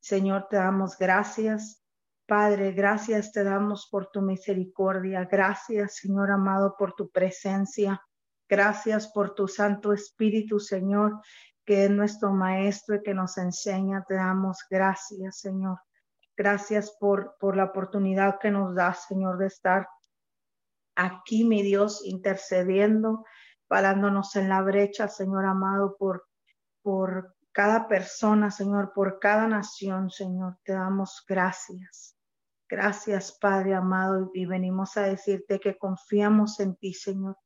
Señor, te damos gracias. Padre, gracias te damos por tu misericordia. Gracias, Señor amado, por tu presencia. Gracias por tu Santo Espíritu, Señor, que es nuestro Maestro y que nos enseña. Te damos gracias, Señor. Gracias por, por la oportunidad que nos da, Señor, de estar aquí, mi Dios, intercediendo, parándonos en la brecha, Señor amado, por, por cada persona, Señor, por cada nación, Señor. Te damos gracias. Gracias, Padre amado, y venimos a decirte que confiamos en ti, Señor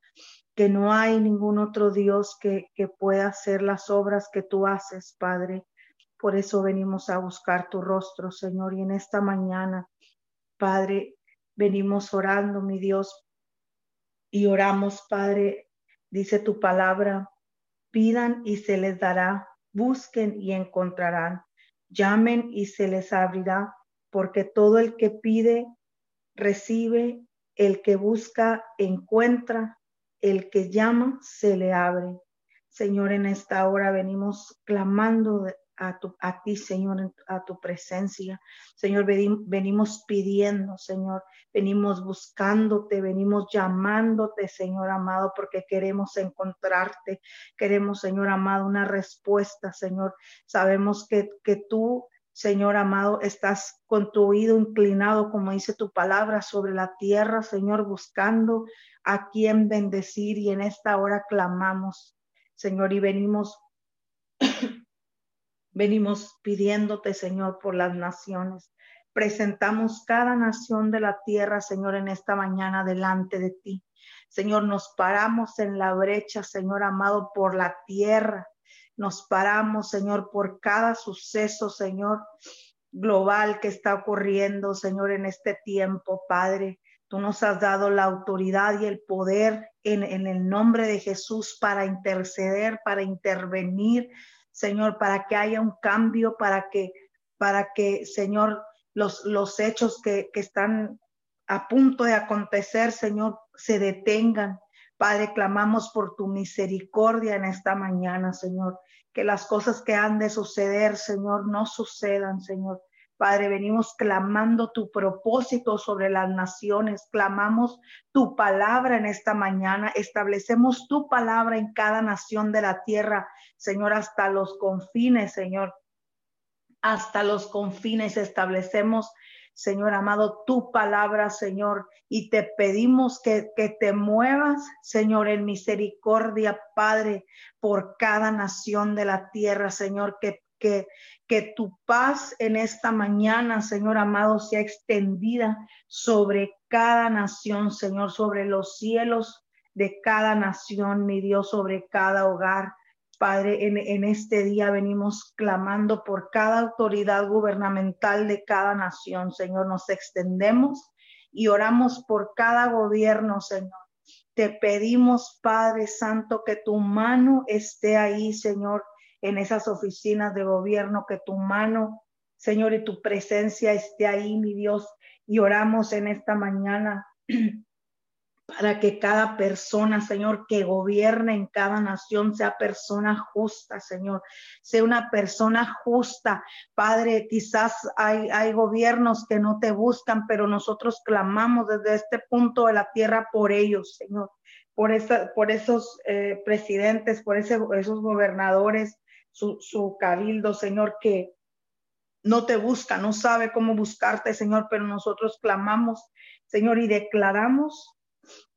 que no hay ningún otro Dios que, que pueda hacer las obras que tú haces, Padre. Por eso venimos a buscar tu rostro, Señor. Y en esta mañana, Padre, venimos orando, mi Dios, y oramos, Padre, dice tu palabra, pidan y se les dará, busquen y encontrarán, llamen y se les abrirá, porque todo el que pide, recibe, el que busca, encuentra, el que llama se le abre. Señor, en esta hora venimos clamando a, tu, a ti, Señor, a tu presencia. Señor, venimos pidiendo, Señor, venimos buscándote, venimos llamándote, Señor amado, porque queremos encontrarte. Queremos, Señor amado, una respuesta, Señor. Sabemos que, que tú Señor amado, estás con tu oído inclinado, como dice tu palabra, sobre la tierra, Señor, buscando a quien bendecir y en esta hora clamamos, Señor, y venimos, venimos pidiéndote, Señor, por las naciones. Presentamos cada nación de la tierra, Señor, en esta mañana delante de ti. Señor, nos paramos en la brecha, Señor amado, por la tierra. Nos paramos, Señor, por cada suceso, Señor, global que está ocurriendo, Señor, en este tiempo, Padre. Tú nos has dado la autoridad y el poder en, el nombre de Jesús para interceder, para intervenir, Señor, para que haya un cambio, para que, para que, Señor, los, los hechos que, que están a punto de acontecer, Señor, se detengan. Padre, clamamos por tu misericordia en esta mañana, Señor. Que las cosas que han de suceder, Señor, no sucedan, Señor. Padre, venimos clamando tu propósito sobre las naciones, clamamos tu palabra en esta mañana, establecemos tu palabra en cada nación de la tierra, Señor, hasta los confines, Señor. Hasta los confines establecemos Señor amado, tu palabra, Señor, y te pedimos que, que, te muevas, Señor, en misericordia, Padre, por cada nación de la tierra, Señor, que, que, que tu paz en esta mañana, Señor amado, sea extendida sobre cada nación, Señor, sobre los cielos de cada nación, mi Dios, sobre cada hogar. Padre, en, en, este día venimos clamando por cada autoridad gubernamental de cada nación, Señor. Nos extendemos y oramos por cada gobierno, Señor. Te pedimos, Padre Santo, que tu mano esté ahí, Señor, en esas oficinas de gobierno, que tu mano, Señor, y tu presencia esté ahí, mi Dios. Y oramos en esta mañana [clears throat] para que cada persona, Señor, que gobierne en cada nación sea persona justa, Señor, sea una persona justa. Padre, quizás hay, hay gobiernos que no te buscan, pero nosotros clamamos desde este punto de la tierra por ellos, Señor, por, esa, por esos eh, presidentes, por ese, esos gobernadores, su, cabildo, Señor, que no te busca, no sabe cómo buscarte, Señor, pero nosotros clamamos, Señor, y declaramos,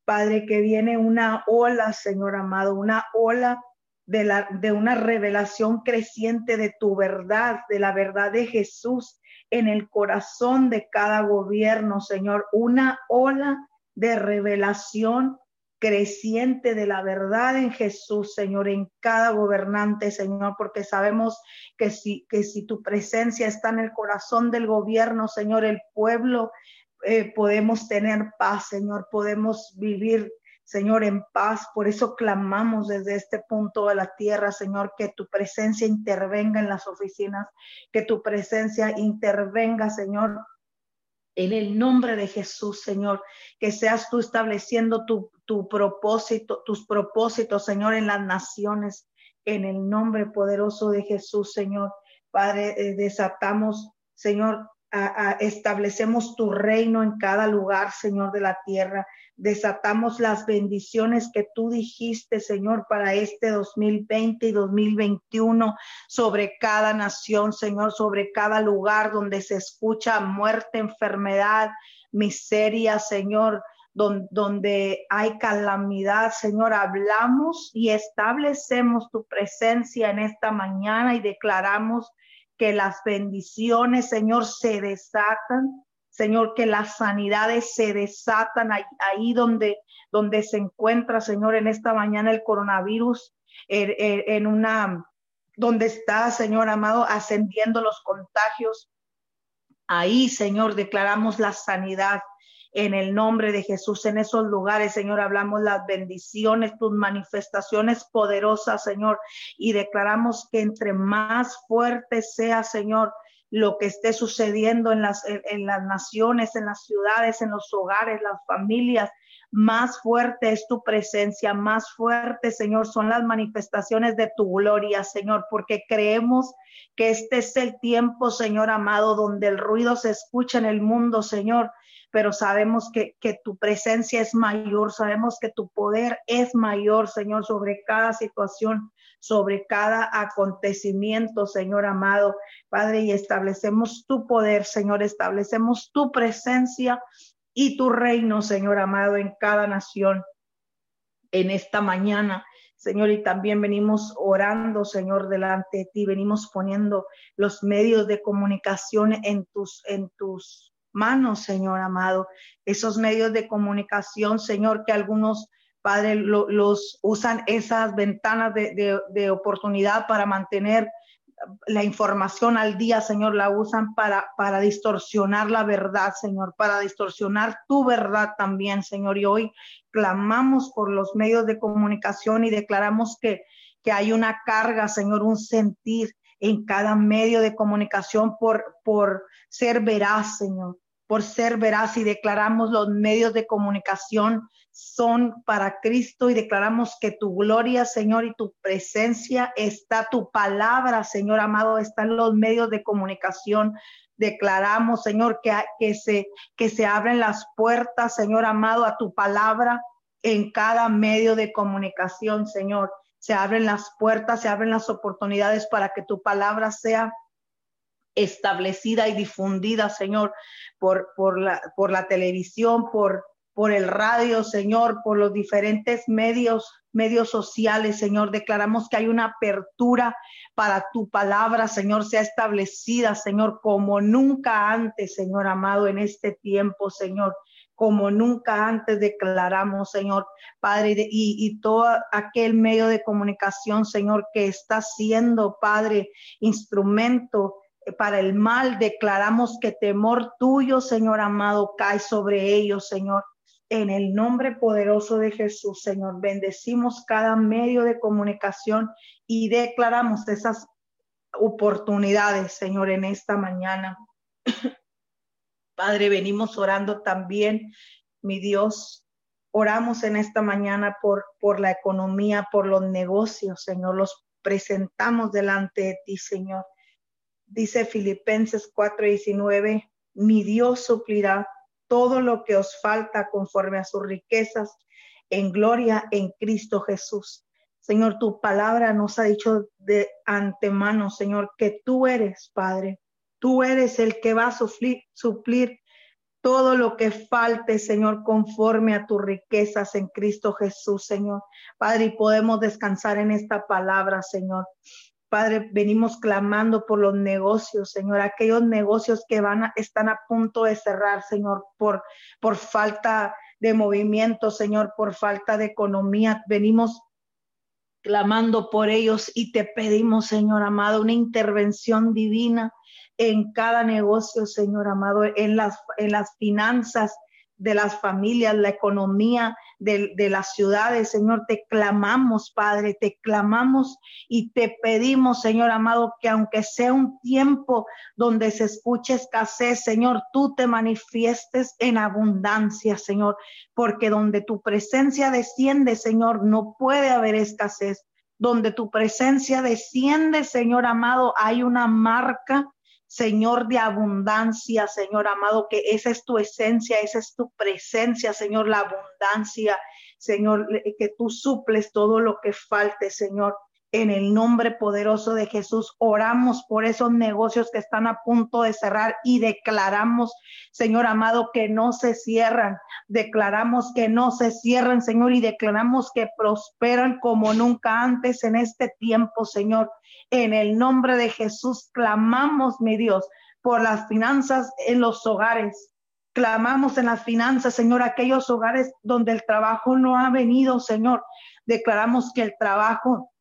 Padre, que viene una ola, Señor amado, una ola de, la, de una revelación creciente de tu verdad, de la verdad de Jesús en el corazón de cada gobierno, Señor. Una ola de revelación creciente de la verdad en Jesús, Señor, en cada gobernante, Señor, porque sabemos que si, que si tu presencia está en el corazón del gobierno, Señor, el pueblo, eh, podemos tener paz, Señor, podemos vivir Señor, en paz. Por eso clamamos desde este punto de la tierra, Señor, que tu presencia intervenga en las oficinas, que tu presencia intervenga, Señor, en el nombre de Jesús, Señor, que seas tú estableciendo tu, tu propósito, tus propósitos, Señor, en las naciones, en el nombre poderoso de Jesús, Señor. Padre, eh, desatamos, Señor, establecemos tu reino en cada lugar, Señor, de la tierra. Desatamos las bendiciones que tú dijiste, Señor, para este 2020 y 2021 sobre cada nación, Señor, sobre cada lugar donde se escucha muerte, enfermedad, miseria, Señor. Donde, donde hay calamidad, Señor, hablamos y establecemos tu presencia en esta mañana y declaramos que las bendiciones, Señor, se desatan, Señor, que las sanidades se desatan ahí, donde, donde se encuentra, Señor, en esta mañana el coronavirus, en una, donde está, Señor amado, ascendiendo los contagios. Ahí, Señor, declaramos la sanidad en el nombre de Jesús en esos lugares, Señor. Hablamos las bendiciones, tus manifestaciones poderosas, Señor, y declaramos que entre más fuerte sea, Señor, lo que esté sucediendo en las, en, las naciones, en las ciudades, en los hogares, las familias, más fuerte es tu presencia, más fuerte, Señor, son las manifestaciones de tu gloria, Señor, porque creemos que este es el tiempo, Señor amado, donde el ruido se escucha en el mundo, Señor, pero sabemos que, tu presencia es mayor, sabemos que tu poder es mayor, Señor, sobre cada situación, sobre cada acontecimiento, Señor amado, Padre, y establecemos tu poder, Señor, establecemos tu presencia y tu reino, Señor amado, en cada nación en esta mañana. Señor, y también venimos orando, Señor, delante de ti, venimos poniendo los medios de comunicación en tus, en tus manos, Señor amado. Esos medios de comunicación, Señor, que algunos Padre, los usan esas ventanas de, de, oportunidad para mantener la información al día, Señor, la usan para, para distorsionar la verdad, Señor, para distorsionar tu verdad también, Señor. Y hoy clamamos por los medios de comunicación y declaramos que, que hay una carga, Señor, un sentir en cada medio de comunicación por, por ser veraz, Señor por ser veraz y declaramos los medios de comunicación son para Cristo y declaramos que tu gloria, Señor, y tu presencia está, tu palabra, Señor amado, están los medios de comunicación. Declaramos, Señor, que, que, se, que se abren las puertas, Señor amado, a tu palabra en cada medio de comunicación, Señor. Se abren las puertas, se abren las oportunidades para que tu palabra sea establecida y difundida, Señor, por, por, la, por la televisión, por, por el radio, Señor, por los diferentes medios, medios sociales, Señor. Declaramos que hay una apertura para tu palabra, Señor, sea establecida, Señor, como nunca antes, Señor amado, en este tiempo, Señor como nunca antes declaramos, Señor, Padre, y, y, todo aquel medio de comunicación, Señor, que está siendo, Padre, instrumento para el mal, declaramos que temor tuyo, Señor amado, cae sobre ellos, Señor. En el nombre poderoso de Jesús, Señor, bendecimos cada medio de comunicación y declaramos esas oportunidades, Señor, en esta mañana. [coughs] Padre, venimos orando también, mi Dios, oramos en esta mañana por, por la economía, por los negocios, Señor, los presentamos delante de ti, Señor dice Filipenses 4:19, mi Dios suplirá todo lo que os falta conforme a sus riquezas en gloria en Cristo Jesús. Señor, tu palabra nos ha dicho de antemano, Señor, que tú eres, Padre. Tú eres el que va a suplir, suplir todo lo que falte, Señor, conforme a tus riquezas en Cristo Jesús, Señor. Padre, y podemos descansar en esta palabra, Señor. Padre, venimos clamando por los negocios, Señor, aquellos negocios que van a, están a punto de cerrar, Señor, por, por falta de movimiento, Señor, por falta de economía. Venimos clamando por ellos y te pedimos, Señor amado, una intervención divina en cada negocio, Señor amado, en las, en las finanzas de las familias, la economía de, de, las ciudades, Señor. Te clamamos, Padre, te clamamos y te pedimos, Señor amado, que aunque sea un tiempo donde se escuche escasez, Señor, tú te manifiestes en abundancia, Señor, porque donde tu presencia desciende, Señor, no puede haber escasez. Donde tu presencia desciende, Señor amado, hay una marca Señor de abundancia, Señor amado, que esa es tu esencia, esa es tu presencia, Señor, la abundancia, Señor, que tú suples todo lo que falte, Señor. En el nombre poderoso de Jesús, oramos por esos negocios que están a punto de cerrar y declaramos, Señor amado, que no se cierran. Declaramos que no se cierran, Señor, y declaramos que prosperan como nunca antes en este tiempo, Señor. En el nombre de Jesús clamamos, mi Dios, por las finanzas en los hogares. Clamamos en las finanzas, Señor, aquellos hogares donde el trabajo no ha venido, Señor. Declaramos que el trabajo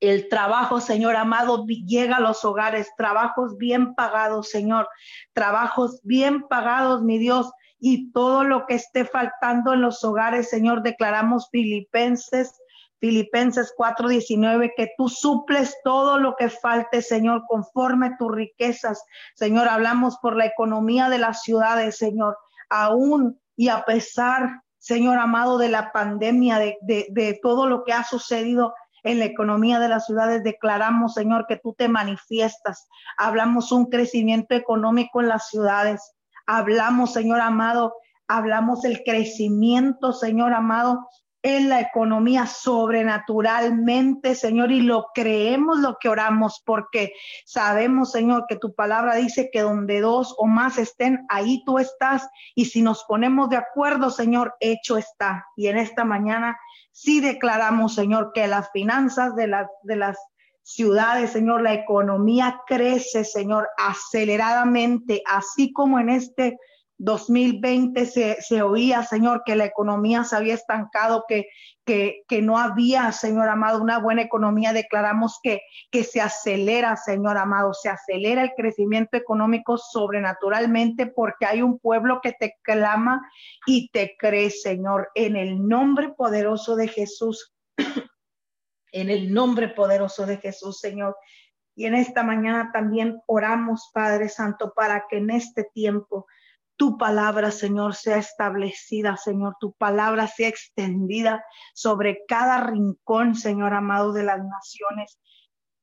el trabajo, Señor amado, llega a los hogares, trabajos bien pagados, Señor, trabajos bien pagados, mi Dios, y todo lo que esté faltando en los hogares, Señor, declaramos Filipenses Filipenses 4:19, que tú suples todo lo que falte, Señor, conforme tus riquezas. Señor, hablamos por la economía de las ciudades, Señor, aún y a pesar, Señor amado, de la pandemia, de, de, de todo lo que ha sucedido en la economía de las ciudades, declaramos, Señor, que tú te manifiestas. Hablamos un crecimiento económico en las ciudades. Hablamos, Señor amado, hablamos el crecimiento, Señor amado, en la economía sobrenaturalmente, Señor, y lo creemos lo que oramos, porque sabemos, Señor, que tu palabra dice que donde dos o más estén, ahí tú estás, y si nos ponemos de acuerdo, Señor, hecho está. Y en esta mañana sí declaramos, Señor, que las finanzas de, las de las ciudades, Señor, la economía crece, Señor, aceleradamente, así como en este 2020 se, se, oía, Señor, que la economía se había estancado, que, que, que, no había, Señor amado, una buena economía. Declaramos que, que se acelera, Señor amado, se acelera el crecimiento económico sobrenaturalmente porque hay un pueblo que te clama y te cree, Señor, en el nombre poderoso de Jesús. [clears throat] en el nombre poderoso de Jesús, Señor. Y en esta mañana también oramos, Padre Santo, para que en este tiempo tu palabra, Señor, sea establecida, Señor, tu palabra sea extendida sobre cada rincón, Señor amado de las naciones.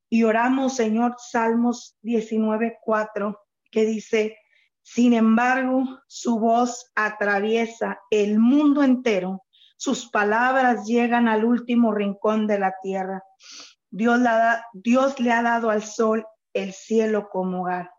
Y oramos, Señor, Salmos 19, 4, que dice, sin embargo, su voz atraviesa el mundo entero, sus palabras llegan al último rincón de la tierra. Dios, Dios le ha dado al sol el cielo como hogar.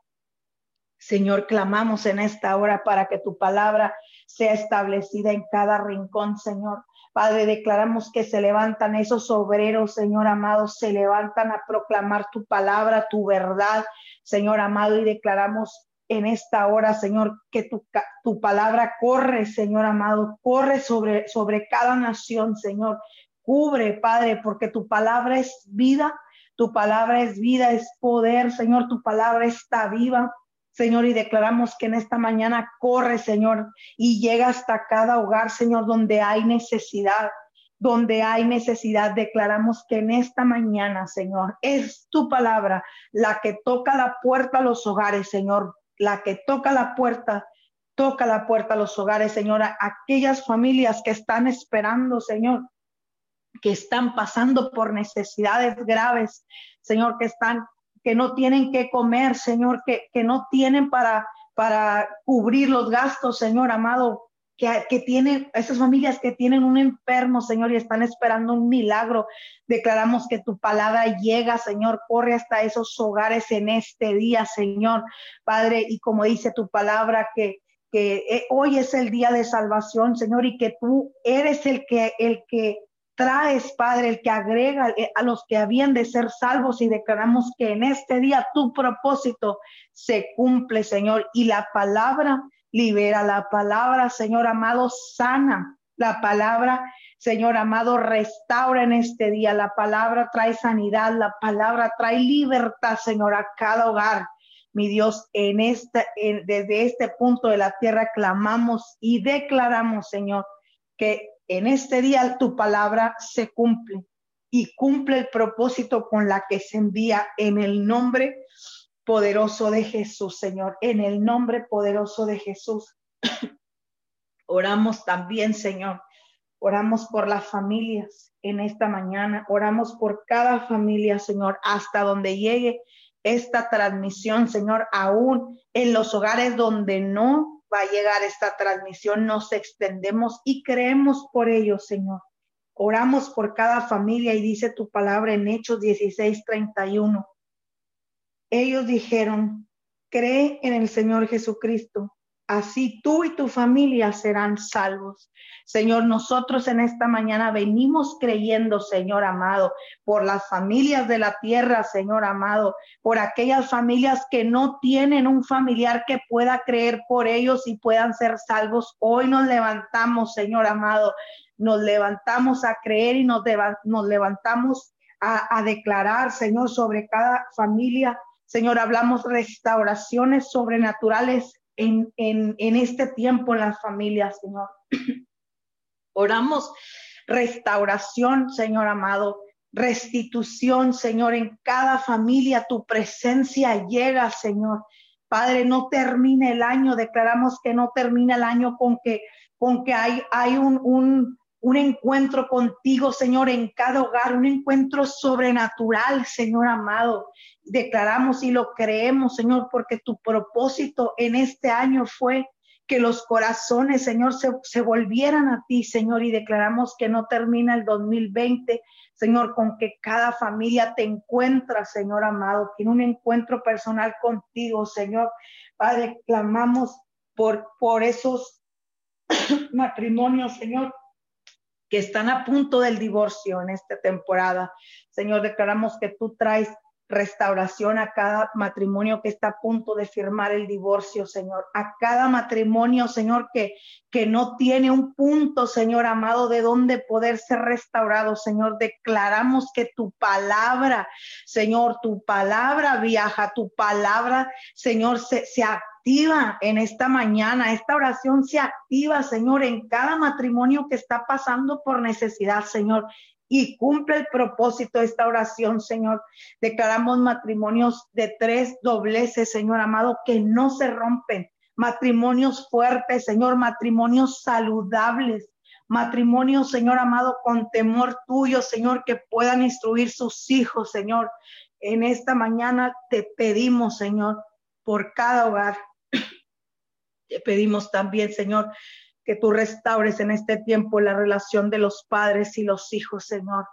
Señor, clamamos en esta hora para que tu palabra sea establecida en cada rincón, Señor. Padre, declaramos que se levantan esos obreros, Señor amado, se levantan a proclamar tu palabra, tu verdad, Señor amado, y declaramos en esta hora, Señor, que tu, tu palabra corre, Señor amado, corre sobre, sobre cada nación, Señor. Cubre, Padre, porque tu palabra es vida, tu palabra es vida, es poder, Señor, tu palabra está viva. Señor, y declaramos que en esta mañana corre, Señor, y llega hasta cada hogar, Señor, donde hay necesidad, donde hay necesidad. Declaramos que en esta mañana, Señor, es tu palabra la que toca la puerta a los hogares, Señor, la que toca la puerta, toca la puerta a los hogares, Señor, aquellas familias que están esperando, Señor, que están pasando por necesidades graves, Señor, que están que no tienen que comer, Señor, que, que no tienen para, para cubrir los gastos, Señor amado, que, que, tienen, esas familias que tienen un enfermo, Señor, y están esperando un milagro. Declaramos que tu palabra llega, Señor, corre hasta esos hogares en este día, Señor, Padre, y como dice tu palabra, que, que eh, hoy es el día de salvación, Señor, y que tú eres el que, el que traes, Padre, el que agrega eh, a los que habían de ser salvos y declaramos que en este día tu propósito se cumple, Señor, y la palabra libera, la palabra, Señor amado, sana, la palabra, Señor amado, restaura en este día, la palabra trae sanidad, la palabra trae libertad, Señor, a cada hogar. Mi Dios, en esta, desde este punto de la tierra clamamos y declaramos, Señor, que en este día tu palabra se cumple y cumple el propósito con la que se envía en el nombre poderoso de Jesús, Señor, en el nombre poderoso de Jesús. [coughs] Oramos también, Señor. Oramos por las familias en esta mañana. Oramos por cada familia, Señor, hasta donde llegue esta transmisión, Señor, aún en los hogares donde no va a llegar esta transmisión, nos extendemos y creemos por ello, Señor. Oramos por cada familia y dice tu palabra en Hechos 16, 31. Ellos dijeron, cree en el Señor Jesucristo así tú y tu familia serán salvos. Señor, nosotros en esta mañana venimos creyendo, Señor amado, por las familias de la tierra, Señor amado, por aquellas familias que no tienen un familiar que pueda creer por ellos y puedan ser salvos. Hoy nos levantamos, Señor amado, nos levantamos a creer y nos, nos levantamos a, a declarar, Señor, sobre cada familia. Señor, hablamos restauraciones sobrenaturales en, en, este tiempo en las familias, Señor. [clears throat] Oramos restauración, Señor amado, restitución, Señor, en cada familia. Tu presencia llega, Señor. Padre, no termine el año. Declaramos que no termina el año con que, con que hay, hay un, un, un encuentro contigo, Señor, en cada hogar, un encuentro sobrenatural, Señor amado. Declaramos y lo creemos, Señor, porque tu propósito en este año fue que los corazones, Señor, se, volvieran a ti, Señor, y declaramos que no termina el 2020, Señor, con que cada familia te encuentra, Señor amado, tiene un encuentro personal contigo, Señor. Padre, clamamos por, por esos [coughs] matrimonios, Señor, que están a punto del divorcio en esta temporada. Señor, declaramos que tú traes restauración a cada matrimonio que está a punto de firmar el divorcio, Señor. A cada matrimonio, Señor, que, que no tiene un punto, Señor amado, de donde poder ser restaurado, Señor. Declaramos que tu palabra, Señor, tu palabra viaja, tu palabra, Señor, se, se activa en esta mañana. Esta oración se activa, Señor, en cada matrimonio que está pasando por necesidad, Señor. Y cumple el propósito de esta oración, Señor. Declaramos matrimonios de tres dobleces, Señor amado, que no se rompen. Matrimonios fuertes, Señor, matrimonios saludables, matrimonios, Señor amado, con temor tuyo, Señor, que puedan instruir sus hijos, Señor. En esta mañana te pedimos, Señor, por cada hogar, te pedimos también, Señor, que tú restaures en este tiempo la relación de los padres y los hijos, Señor.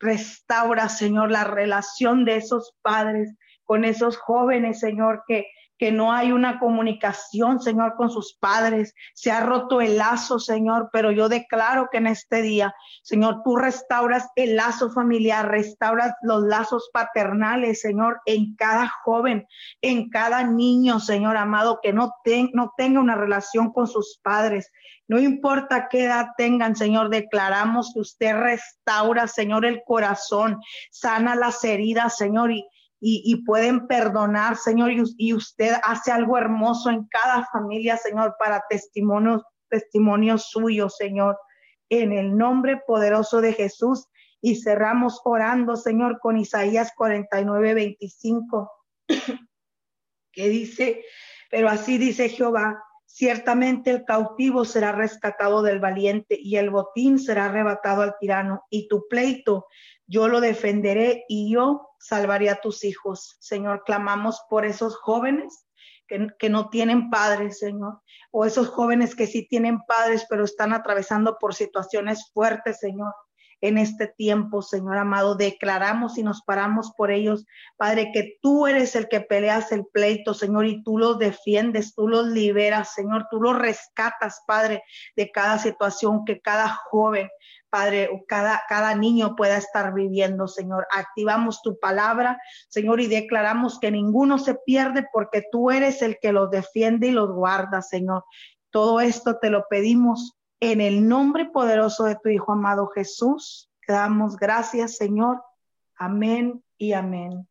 Restaura, Señor, la relación de esos padres con esos jóvenes, Señor, que que no hay una comunicación, Señor, con sus padres. Se ha roto el lazo, Señor, pero yo declaro que en este día, Señor, tú restauras el lazo familiar, restauras los lazos paternales, Señor, en cada joven, en cada niño, Señor amado, que no, tenga una relación con sus padres. No importa qué edad tengan, Señor, declaramos que usted restaura, Señor, el corazón, sana las heridas, Señor, y, y, pueden perdonar, Señor, y, usted hace algo hermoso en cada familia, Señor, para testimonios, testimonios suyos, Señor, en el nombre poderoso de Jesús. Y cerramos orando, Señor, con Isaías 49, 25, [clears throat] que dice, pero así dice Jehová, ciertamente el cautivo será rescatado del valiente y el botín será arrebatado al tirano y tu pleito yo lo defenderé y yo salvaré a tus hijos. Señor, clamamos por esos jóvenes que, no tienen padres, Señor, o esos jóvenes que sí tienen padres, pero están atravesando por situaciones fuertes, Señor. en este tiempo, Señor amado. Declaramos y nos paramos por ellos, Padre, que tú eres el que peleas el pleito, Señor, y tú los defiendes, tú los liberas, Señor, tú los rescatas, Padre, de cada situación que cada joven, Padre, cada, cada niño pueda estar viviendo, Señor. Activamos tu palabra, Señor, y declaramos que ninguno se pierde porque tú eres el que los defiende y los guarda, Señor. Todo esto te lo pedimos en el nombre poderoso de tu Hijo amado Jesús. Te damos gracias, Señor. Amén y amén.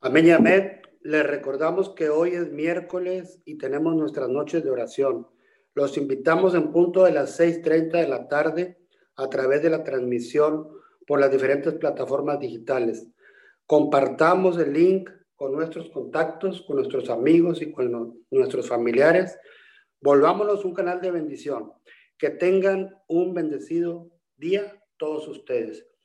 Amén y amén. Les recordamos que hoy es miércoles y tenemos nuestras noches de oración. Los invitamos en punto de las 6.30 de la tarde a través de la transmisión por las diferentes plataformas digitales. Compartamos el link con nuestros contactos, con nuestros amigos y con nuestros familiares. Volvámonos un canal de bendición. Que tengan un bendecido día todos ustedes.